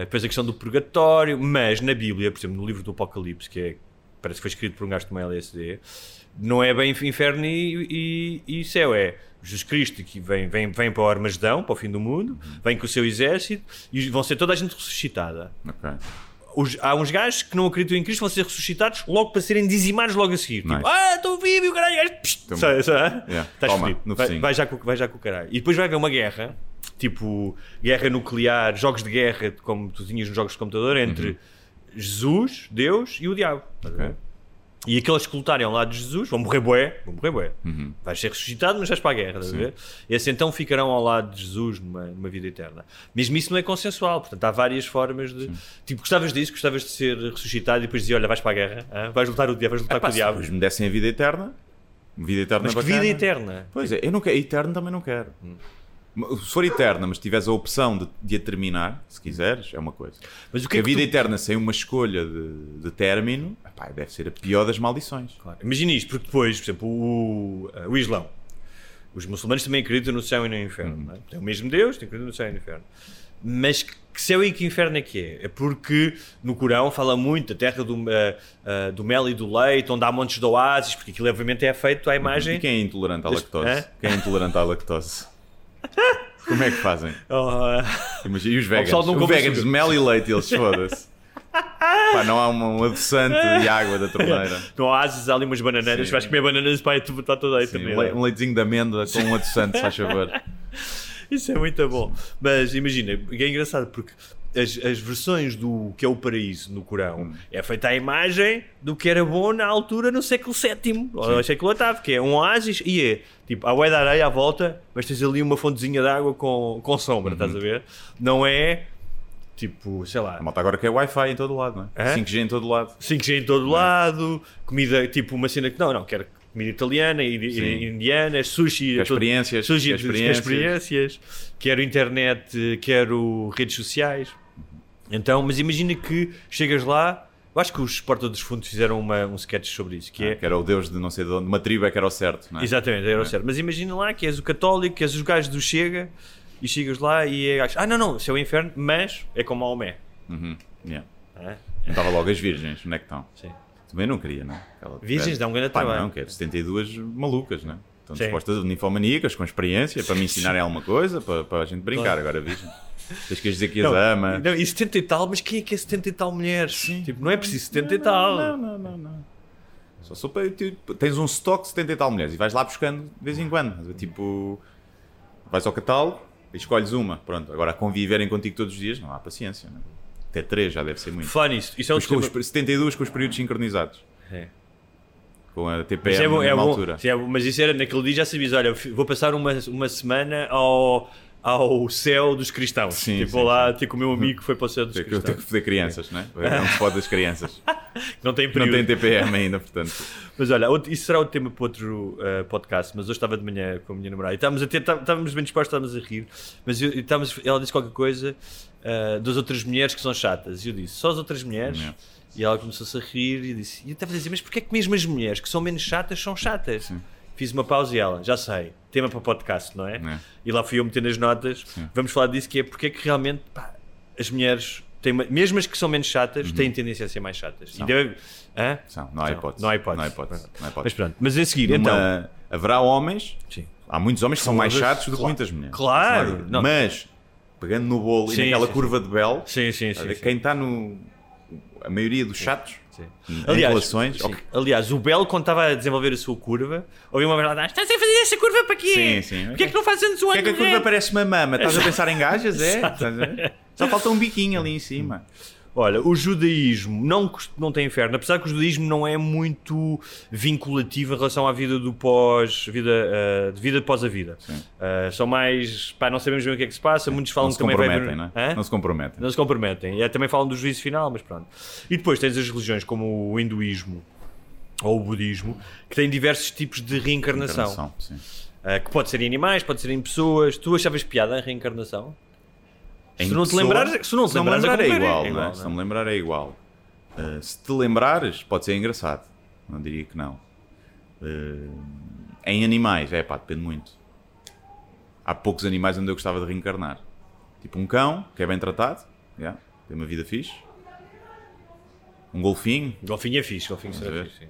depois a questão do purgatório, mas na Bíblia, por exemplo, no livro do Apocalipse, que é, parece que foi escrito por um gajo de uma LSD, não é bem inferno e, e- e céu, é Jesus Cristo que vem, vem, vem para o Armagedão, para o fim do mundo, vem com o seu exército e vão ser toda a gente ressuscitada. Ok. Os- há uns gajos que não acreditam em Cristo vão ser ressuscitados logo para serem dizimados logo a seguir. Nice. Tipo, ah, estou vivo e o caralho, sabe, sabe? Yeah. Estás fodido. vai, vai já com, vai já com o caralho. E depois vai haver uma guerra, tipo guerra nuclear, jogos de guerra, como tu tinhas nos jogos de computador, entre Jesus, Deus e o diabo. Estás a ver? Ok. E aqueles que lutarem ao lado de Jesus vão morrer bué, vão morrer bué. Uhum. Vais ser ressuscitado, mas vais para a guerra, estás a ver? Esses então ficarão ao lado de Jesus numa, numa vida eterna. Mesmo isso não é consensual, portanto há várias formas de. Tipo, gostavas disso, gostavas de ser ressuscitado e depois dizer: Olha, vais para a guerra, hã? vais lutar o diabo, vais lutar Pá, com o se diabo. depois me dessem a vida eterna, vida eterna Mas que bacana. vida eterna! Pois é, eu não quero, eterno também não quero. Se for eterna, mas tiveres a opção de, de a terminar, se quiseres, é uma coisa. Mas o que é a vida tu- eterna sem uma escolha de, de término, epá, deve ser a pior das maldições. Claro. Imagina isto, porque depois, por exemplo, o, uh, o Islão, os muçulmanos também acreditam no céu e no inferno. não é? Tem o mesmo Deus, tem acreditam no céu e no inferno. Mas que céu e que inferno é que é? É porque no Corão fala muito da terra do, uh, uh, do mel e do leite, onde há montes de oásis, porque aquilo obviamente é feito à imagem. E quem é intolerante à lactose? Hã? Quem é intolerante à lactose? Como é que fazem? Oh, Imagina, e os O veganos? pessoal não veganos, açúcar. mel e leite, eles foda-se. Pá, não há um, um adoçante de água da torneira. no oásis há ali umas bananeiras, Sim. vais comer bananas para tu está toda aí Sim, também. um, le- um leitezinho de amêndoa com um adoçante, se faz favor. Isso é muito bom. Mas imagina, é engraçado porque as, as versões do que é o paraíso no Corão Hum. é feita à imagem do que era bom na altura no século VII ou no século VIII, que é um oásis e é tipo, há bué de areia à volta, mas tens ali uma fontezinha de água com, com sombra, Uhum. estás a ver? Não é tipo, sei lá, A malta agora quer Wi-Fi em todo lado, não é? Hã? 5G em todo lado. 5G em todo lado, comida, tipo uma cena que não, não, quero comida italiana, Sim. i- indiana, sushi, Quer todo- experiências, sushi, experiências. experiências, quero internet, quero redes sociais. Então, mas imagina que chegas lá, eu acho que os Porta dos Fundos fizeram uma, um sketch sobre isso, que é, Que era o deus de não sei de onde, uma tribo é que era o certo, não é? Exatamente, era o certo. Mas imagina lá que és o católico, que és os gajos do Chega e chegas lá e é gajo, ah não, não, isso é o inferno, mas é como Maomé. Uhum, yeah. Ah, Estava logo as virgens, onde é que estão? Sim. Também não queria, não é? Aquela- Virgens dá um grande Pá, trabalho. não, quero 72 malucas, não é? Estão dispostas ninfomaníacas, com experiência, para me ensinarem alguma coisa, para, para a gente brincar. Agora, vejam. Tens que dizer que as Não, ama. não, e 70 e tal, mas quem é que é 70 e tal mulheres? Tipo, não é preciso 70 e tal. Não, não, não, não. Só sou para. tipo, tens um estoque de 70 e tal mulheres e vais lá buscando de vez em quando. Tipo, vais ao catálogo e escolhes uma. Pronto, agora conviverem contigo todos os dias, não há paciência. Não? Até 3 já deve ser muito. Falar nisso, isso é um Mas com tema... os, 72 com os períodos sincronizados. É. Com a Mas, TPM é bom, é bom. altura. Sim, é bom. Mas isso era naquele dia já sabias, olha, vou passar uma, uma semana ao, ao céu dos cristãos. Sim, tipo, sim, lá, tipo, o meu amigo que foi para o céu dos Tem que, tem que cristãos. foder crianças, não é? Não se pode das crianças. Não tem Não período. tem TPM ainda, portanto. Mas olha, isso será o tema para outro uh, podcast. Mas hoje estava de manhã com a minha namorada e estávamos, a ter, tá- estávamos bem dispostos, estávamos a rir. Mas eu- estávamos, ela disse qualquer coisa uh, das outras mulheres que são chatas. E eu disse, só as outras mulheres? Não. E ela começou-se a rir e disse, e eu estava a dizer, mas porquê é que mesmo as mulheres que são menos chatas são chatas? Fiz uma pausa e ela, já sei, tema para podcast, não é? É. E lá fui eu meter nas notas. Vamos falar disso, que é porque é que realmente pá, as mulheres, têm uma- mesmo as que são menos chatas, têm tendência a ser mais chatas. E São. deve- Hã? São, não há hipótese. não há hipótese. Não há hipótese. Não há hipótese. Mas pronto, mas a seguir, Numa- então. Haverá homens, Sim. há muitos homens que são mais chatos do que muitas mulheres. Claro, Não não. Mas, pegando no bolo Sim, e naquela sim, curva de Bell, Sim, sim, sim. quem está no. A maioria dos chatos, Sim. Aliás, relações. sim. ok, Aliás, o Belo, quando estava a desenvolver a sua curva, ouviu uma vez lá, estás a fazer essa curva para quê? Sim, sim. Porquê é que não fazes antes o Porquê é que a ano curva reto?" parece uma mama? Estás a pensar em gajas? É? Só falta um biquinho ali em cima. Olha, o judaísmo não, não tem inferno, apesar que o judaísmo não é muito vinculativo em relação à vida do pós, vida, eh, de vida após a vida. Eh, são mais, pá, não sabemos bem o que é que se passa, muitos falam Não que também vai haver- não é? Não se comprometem. Não se comprometem. E é, também falam do juízo final, mas pronto. E depois tens as religiões como o hinduísmo ou o budismo, que têm diversos tipos de reencarnação. Encarnação, sim. Uh, que pode ser em animais, pode ser em pessoas. Tu achavas piada a reencarnação? Se não te pessoa, lembrares- se não te lembrares, lembrar é é igual, igual, é? não Se é? não me lembrar é igual. Uh, se te lembrares, pode ser engraçado. Não diria que não. Uh, em animais, é pá, depende muito. Há poucos animais onde eu gostava de reencarnar. Tipo um cão, que é bem tratado, yeah, tem uma vida fixe. Um golfinho, Golfinho é fixe, golfinho será fixe. sim.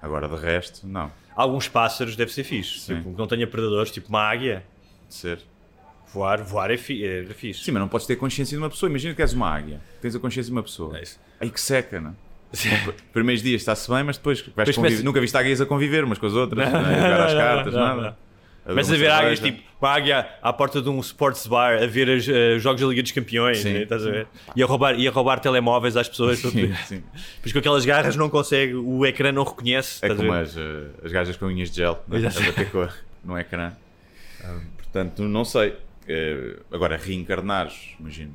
agora de resto, não. Alguns pássaros deve ser fixe. Tipo, que não tenha predadores, tipo uma águia. De ser. Voar, voar é, fi é fixe. Sim, mas não podes ter consciência de uma pessoa. Imagina que és uma águia, tens a consciência de uma pessoa. É isso. Aí que seca, não é? Primeiros dias está-se bem, mas depois vais Depois conviver. Nunca viste águias a conviver umas com as outras, não, é? jogar às não, cartas, não, nada. não. Mas a ver águias, tipo, uma águia à porta de um sports bar a ver os jogos da Liga dos Campeões, Sim, né? estás a ver? E a roubar, e a roubar telemóveis às pessoas. Sim, sim. Pois com aquelas garras não consegue, o ecrã não reconhece. É como as, eh, as gajas com unhas de gel, não é? Exato. a bater com no ecrã. Portanto, não sei. Eh, agora, reencarnares, imagino,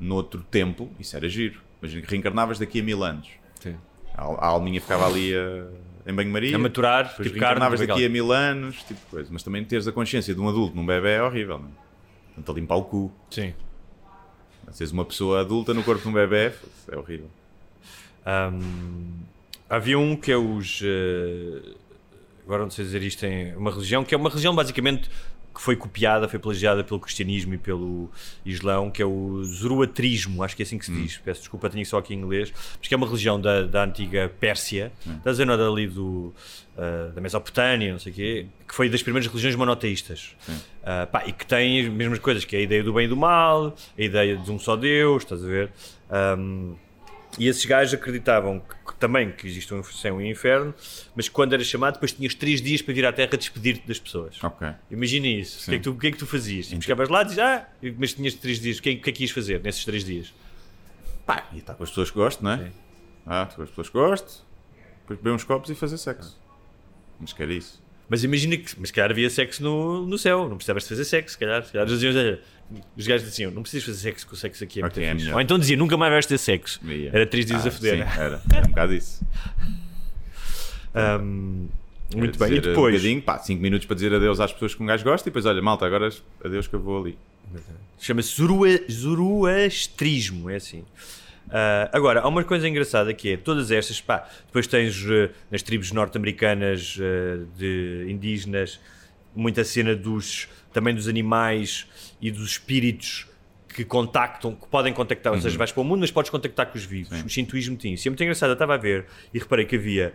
noutro tempo, isso era giro. Imagina que reencarnavas daqui a mil anos. Sim. A, a alminha ficava ali a- em banho-maria. A maturar, tipo reencarnavas daqui a mil anos, tipo coisa. Mas também teres a consciência de um adulto num bebê é horrível, não é? Portanto, a limpar o cu. Sim. Seres uma pessoa adulta no corpo de um bebê é horrível. Ahm, havia um que é os. eh, agora não sei dizer isto em uma religião, que é uma religião basicamente que foi copiada, foi plagiada pelo cristianismo e pelo islão, que é o zoroatrismo, acho que é assim que se diz. Peço desculpa, tenho só aqui em inglês, mas que é uma religião da, da antiga Pérsia, da zona ali do, eh, da Mesopotâmia, não sei o quê, que foi das primeiras religiões monoteístas. Ah, pá, e que tem as mesmas coisas, que é a ideia do bem e do mal, a ideia de um só Deus, estás a ver? Ahm, e esses gajos acreditavam que, também que existe um céu e um inferno, mas quando eras chamado, depois tinhas três dias para vir à Terra despedir-te das pessoas. Ok. Imagina isso. O que, é que tu, o que é que tu fazias? Tipo, chegavas lá e dizes, ah, mas tinhas três dias. O que, é, o que é que ias fazer nesses três dias? Pá, e está com as pessoas que gosto, não é? Sim. Ah, estou com as pessoas que gosto, depois beber uns copos e fazer sexo. Mas que era isso. Mas imagina que, mas se calhar havia sexo no, no céu, não precisavas de fazer sexo, se calhar. Se calhar diziam, os gajos diziam, não precisas fazer sexo, que o sexo aqui é muito Ok, é melhor. Ou então dizia, nunca mais vais ter sexo. Ia. Era três dias Ah, a foder. Sim, era. Era um bocado isso. Ahm, muito bem. E depois, Um bocadinho, pá, 5 minutos para dizer adeus às pessoas que um gajo gosta e depois, olha, malta, agora adeus que eu vou ali. Chama-se Zoroa- Zoroastrismo, é assim. Ah, agora, há uma coisa engraçada que é, todas estas, pá, depois tens eh, nas tribos norte-americanas eh, de indígenas, muita cena dos, também dos animais e dos espíritos que contactam, que podem contactar, ou seja, vais para o mundo, mas podes contactar com os vivos. O shintoísmo tinha isso. E é muito engraçado, eu estava a ver e reparei que havia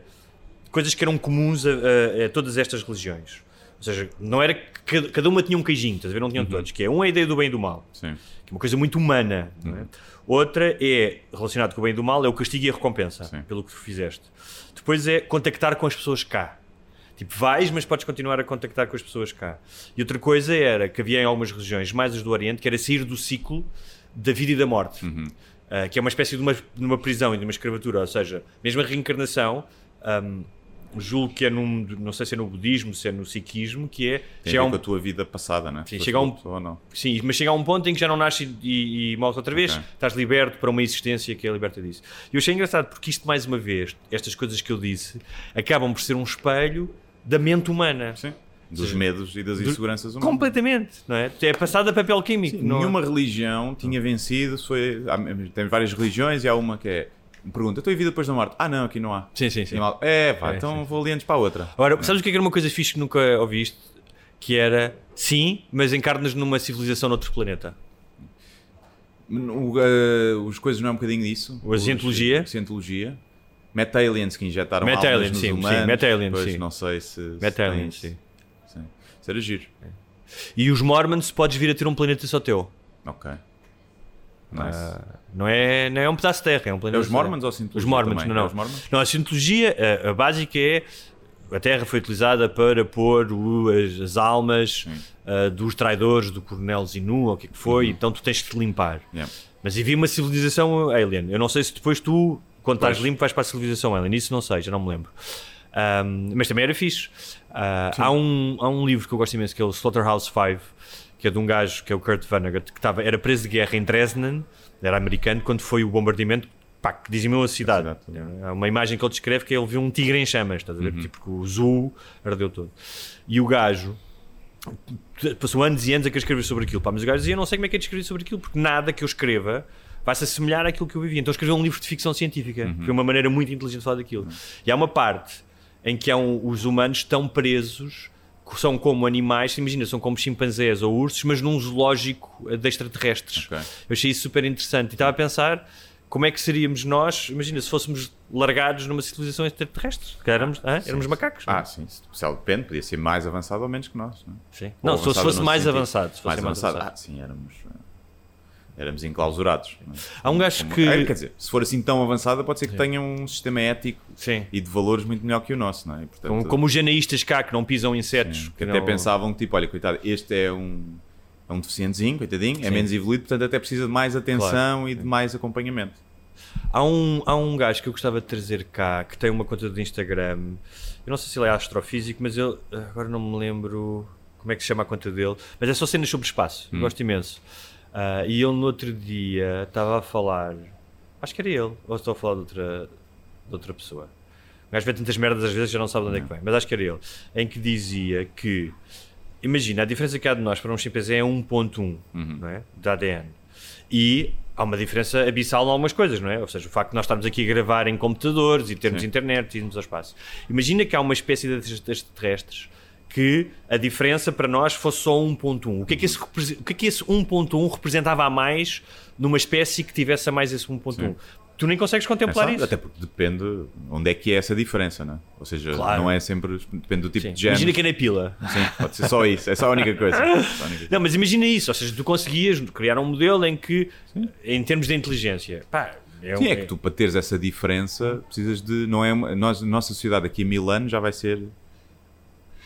coisas que eram comuns a, a- a todas estas religiões. Ou seja, não era que cada- uma tinha um queijinho, estás a ver? Não tinham todos. Que é uma é a ideia do bem e do mal, Sim. Que é uma coisa muito humana. não é? Outra é, relacionado com o bem e do mal, é o castigo e a recompensa, Sim. pelo que tu fizeste. Depois é contactar com as pessoas cá. Tipo, vais, mas podes continuar a contactar com as pessoas cá. E outra coisa era que havia em algumas regiões, mais as do Oriente, que era sair do ciclo da vida e da morte. Ah, que é uma espécie de uma, de uma prisão e de uma escravatura. Ou seja, mesmo a reencarnação, ahm, julgo que é num, não sei se é no budismo, se é no sikhismo, que é. Tem chega a ver um- com a tua vida passada, né? Sim, chega um- ou não. Sim, mas chega a um ponto em que já não nasce e, e morres outra vez, Ok. estás liberto para uma existência que é liberta disso. E eu achei engraçado porque isto, mais uma vez, estas coisas que eu disse, acabam por ser um espelho da mente humana. Sim. Dos medos e das inseguranças humanas. Completamente, não é? É passado a papel químico. Sim, não- Nenhuma religião tinha vencido. Foi, tem várias religiões e há uma que é. Me pergunta, então e vida depois da morte? Ah, não, aqui não há. Sim, sim, sim. Mal, é, pá, É, então sim. vou ali antes para a outra. Agora, sabes o que é era uma coisa fixe que nunca ouviste? Que era, sim, mas encarnas numa civilização noutro planeta. O, eh, os coisas não é um bocadinho disso? A Scientologia? Os- Scientologia. Meta-aliens que injetaram Meta-aliens, almas nos sim, sim, humanos. meta-aliens, Pois, sim. não sei se... Meta-aliens, sim. sim. Isso era giro. E os Mormons podes vir a ter um planeta só teu. Ok. Nice. Ah, não, é, não é um pedaço de terra, é um planeta É os. Mormons ou a Os Mormons, também? não, não. É os Mormons? Não, a Scientologia, a, a básica é a terra foi utilizada para pôr o- as, as almas ah, dos traidores do coronel Zinu, ou o que é que foi, então tu tens que te limpar. Uhum. Yeah. Mas havia uma civilização alien. Eu não sei se depois tu, quando estás Pois. limpo, vais para a civilização alien. Isso não sei, já não me lembro. Ahm, mas também era fixe. Ah, há, um, há um livro que eu gosto imenso que é o Slaughterhouse 5, que é de um gajo que é o Kurt Vonnegut, que estava, era preso de guerra em Dresden, era americano, quando foi o bombardeamento pá, que dizimou a cidade. A cidade Há uma imagem que ele descreve que ele viu um tigre em chamas, estás a Uhum. ver? Tipo que o zoo ardeu todo. E o gajo passou anos e anos a querer escrever sobre aquilo, pá, mas o gajo dizia: Eu não sei como é que é de escrever sobre aquilo, porque nada que eu escreva vai se assemelhar àquilo que eu vivi. Então escreveu um livro de ficção científica, Uhum. que foi uma maneira muito inteligente de falar daquilo. E há uma parte em que há um- os humanos estão presos, são como animais, imagina, são como chimpanzés ou ursos, mas num zoológico de extraterrestres. Ok. Eu achei isso super interessante e estava a pensar. Como é que seríamos nós, imagina, se fôssemos largados numa civilização extraterrestre? Que éramos, hã? éramos macacos. não é? Ah, sim. Se se depende, podia ser mais avançado ou menos que nós. Não, é? Sim. Não, se fosse, mais sentido- avançado. Se fosse mais mais avançado. avançado. Ah, sim, éramos... Éramos enclausurados. é? Há um gajo que. É, quer dizer, se for assim tão avançada, pode ser que tenha um sistema ético Sim. e de valores muito melhor que o nosso, não é? Portanto, Como, como os janaístas cá que não pisam insetos. sim, que que até não- pensavam que, tipo, olha, coitado, este é um, é um deficientezinho, coitadinho, é Sim. menos evoluído, portanto até precisa de mais atenção e de mais acompanhamento. Há um, há um gajo que eu gostava de trazer cá que tem uma conta de Instagram. Eu não sei se ele é astrofísico, mas ele. Agora não me lembro como é que se chama a conta dele. Mas é só cenas sobre espaço. Hum. Eu Gosto imenso. Ah, e ele no outro dia estava a falar. Acho que era ele. Ou estou a falar de outra, de outra pessoa. O gajo vê tantas merdas às vezes já não sabe de onde é que vem. Mas acho que era ele. Em que dizia que. Imagina, a diferença que há de nós para um chimpanzé é 1.1 Uhum. não é? de ADN. E há uma diferença abissal em algumas coisas, não é? Ou seja, o facto de nós estarmos aqui a gravar em computadores e termos Sim. internet e irmos ao espaço. Imagina que há uma espécie de extraterrestres que a diferença para nós fosse só 1.1. O que é que esse, o que é que esse 1.1 representava a mais numa espécie que tivesse a mais esse 1.1? Tu nem consegues É contemplar só- isso. até porque depende onde é que é essa diferença, não é? Ou seja, Claro. não é sempre. Depende do tipo Sim. de género. Imagina que é na pila. Sim, pode ser só isso, é só a única coisa. Só a única coisa. Não, mas imagina isso, ou seja, tu conseguias criar um modelo em que, em termos de inteligência, pá, é, Sim, é que tu para teres essa diferença precisas de. Não é uma- nós, nossa sociedade daqui a mil anos já vai ser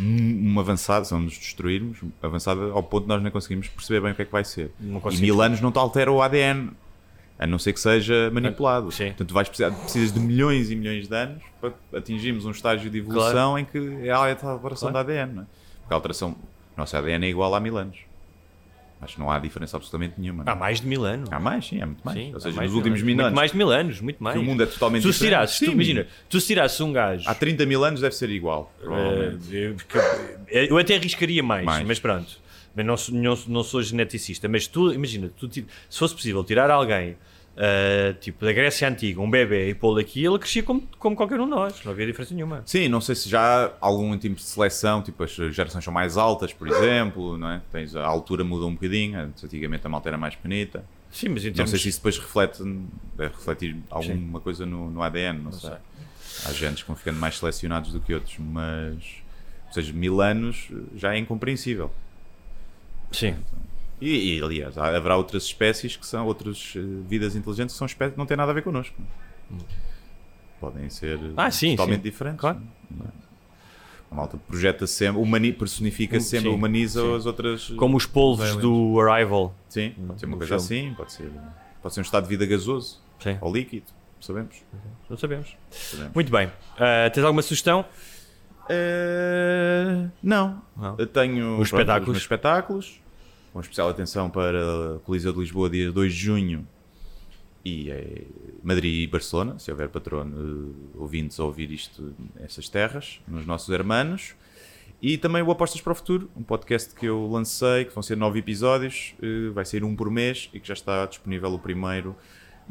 um um avançado, se não nos destruirmos, avançada ao ponto de nós nem conseguimos perceber bem o que é que vai ser. Não E mil anos não te altera o ADN, a não ser que seja manipulado. Sim. Portanto, vais precisar, precisas de milhões e milhões de anos para atingirmos um estágio de evolução em que é a alteração Claro. da ADN. Não é? Porque a alteração, nosso ADN é igual a mil anos. Acho que não há diferença absolutamente nenhuma. não há é? mais de mil anos. Há mais, sim, é muito mais. Sim, Ou há seja, nos últimos anos. mil Muito anos, mais de mil anos, muito mais. que o mundo é totalmente tu diferente. tirasses, tu, imagina, tu se tirasses um gajo. Há 30 mil anos deve ser igual, provavelmente. eh, eu, que- eu até arriscaria mais, Mais. mas pronto. Mas não, sou- não, não sou geneticista. Mas tu, imagina, tu, se fosse possível tirar alguém eh, tipo da Grécia Antiga, um bebê, e pô-lo aqui, ele crescia como, como qualquer um de nós. Não havia diferença nenhuma. Sim, não sei se já há algum tipo de seleção, tipo as gerações são mais altas, por exemplo, não é? Tens, a altura muda um bocadinho, antigamente a malta era mais pequenita. Sim, mas Não termos sei se isso depois reflete, deve refletir alguma coisa no, no ADN, não, sei. sei. Há genes que vão ficando mais selecionados do que outros, mas Ou seja, mil anos já é incompreensível. Sim. E, e, aliás, há- haverá outras espécies que são outras eh, vidas inteligentes que são espécies que não têm nada a ver connosco. Podem ser eh, Ah, sim, totalmente sim. diferentes. Claro. não é? A malta projeta sempre, humani personifica Um, sempre, sim, humaniza sim. as outras. Como os polvos do Arrival. Sim, pode ser uma coisa filme. assim, pode ser, pode ser um estado de vida gasoso Sim. ou líquido, sabemos. Não sabemos. sabemos. Muito bem. Ah, tens alguma sugestão? Eh, não. Não. Eu tenho Os pronto, espetáculos. os espetáculos, com especial atenção para Coliseu de Lisboa, dia 2 de junho, e eh, Madrid e Barcelona, se houver patrono eh, ouvintes a ouvir isto nessas terras, nos nossos hermanos. E também o Apostas para o Futuro, um podcast que eu lancei, que vão ser nove episódios, eh, vai sair um por mês e que já está disponível o primeiro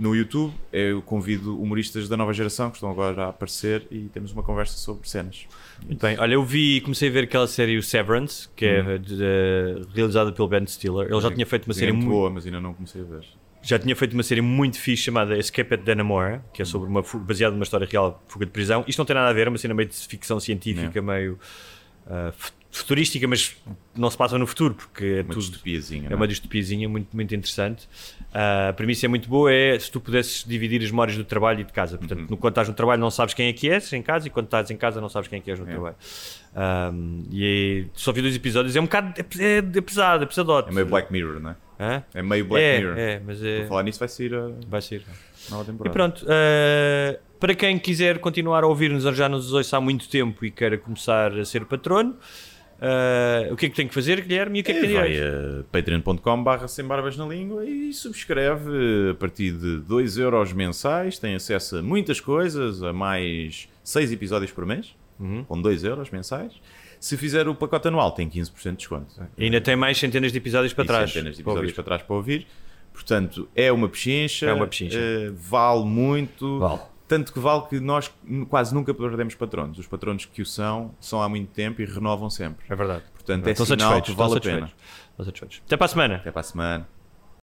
no YouTube. Eu convido humoristas da nova geração que estão agora a aparecer e temos uma conversa sobre cenas. Muito bem. Olha, eu vi, comecei a ver aquela série o Severance, que é de- eh, realizada pelo Ben Stiller. Ele já tinha feito uma série muito muito boa, mas ainda não comecei a ver. já tinha feito uma série muito fixe chamada Escape at Dannemora, que é sobre uma fu- baseada numa história real, fuga de prisão. Isto não tem nada a ver, é uma cena meio de ficção científica, meio ah, fu- futurística, mas não se passa no futuro, porque é Uma tudo distopiazinha. é não uma distopiazinha muito, muito interessante. Ah, a premissa é muito boa, é se tu pudesses dividir as memórias do trabalho e de casa. Portanto, no- quando estás no trabalho não sabes quem é que és em casa e quando estás em casa não sabes quem é que és no É. trabalho. Ah, e é- só vi dois episódios, é um bocado é, é, é pesado, é pesadote. É meio Black Mirror, não é? Hã? É meio Black é, Mirror. É, mas é, Por falar nisso, vai sair a vai ser. nova E pronto, uh, para quem quiser continuar a ouvir-nos, já nos ouça há muito tempo e queira começar a ser patrono, uh, o que é que tem que fazer, Guilherme? E o que é que tem vai a patreon.com.br sem barbas na língua e subscreve a partir de 2 euros mensais. Tem acesso a muitas coisas, a mais 6 episódios por mês, Uhum. com 2 euros mensais. Se fizer o pacote anual, tem 15% de desconto. E ainda tem mais centenas de episódios para E trás. centenas de para episódios ouvir. para trás para ouvir. Portanto, é uma pechincha. É uma pechincha. eh, vale muito. Vale. Tanto que vale que nós quase nunca perdemos patronos. Os patronos que o são, são há muito tempo e renovam sempre. É verdade. Portanto, é Estão sinal que vale a pena. Até para a semana. Até para a semana.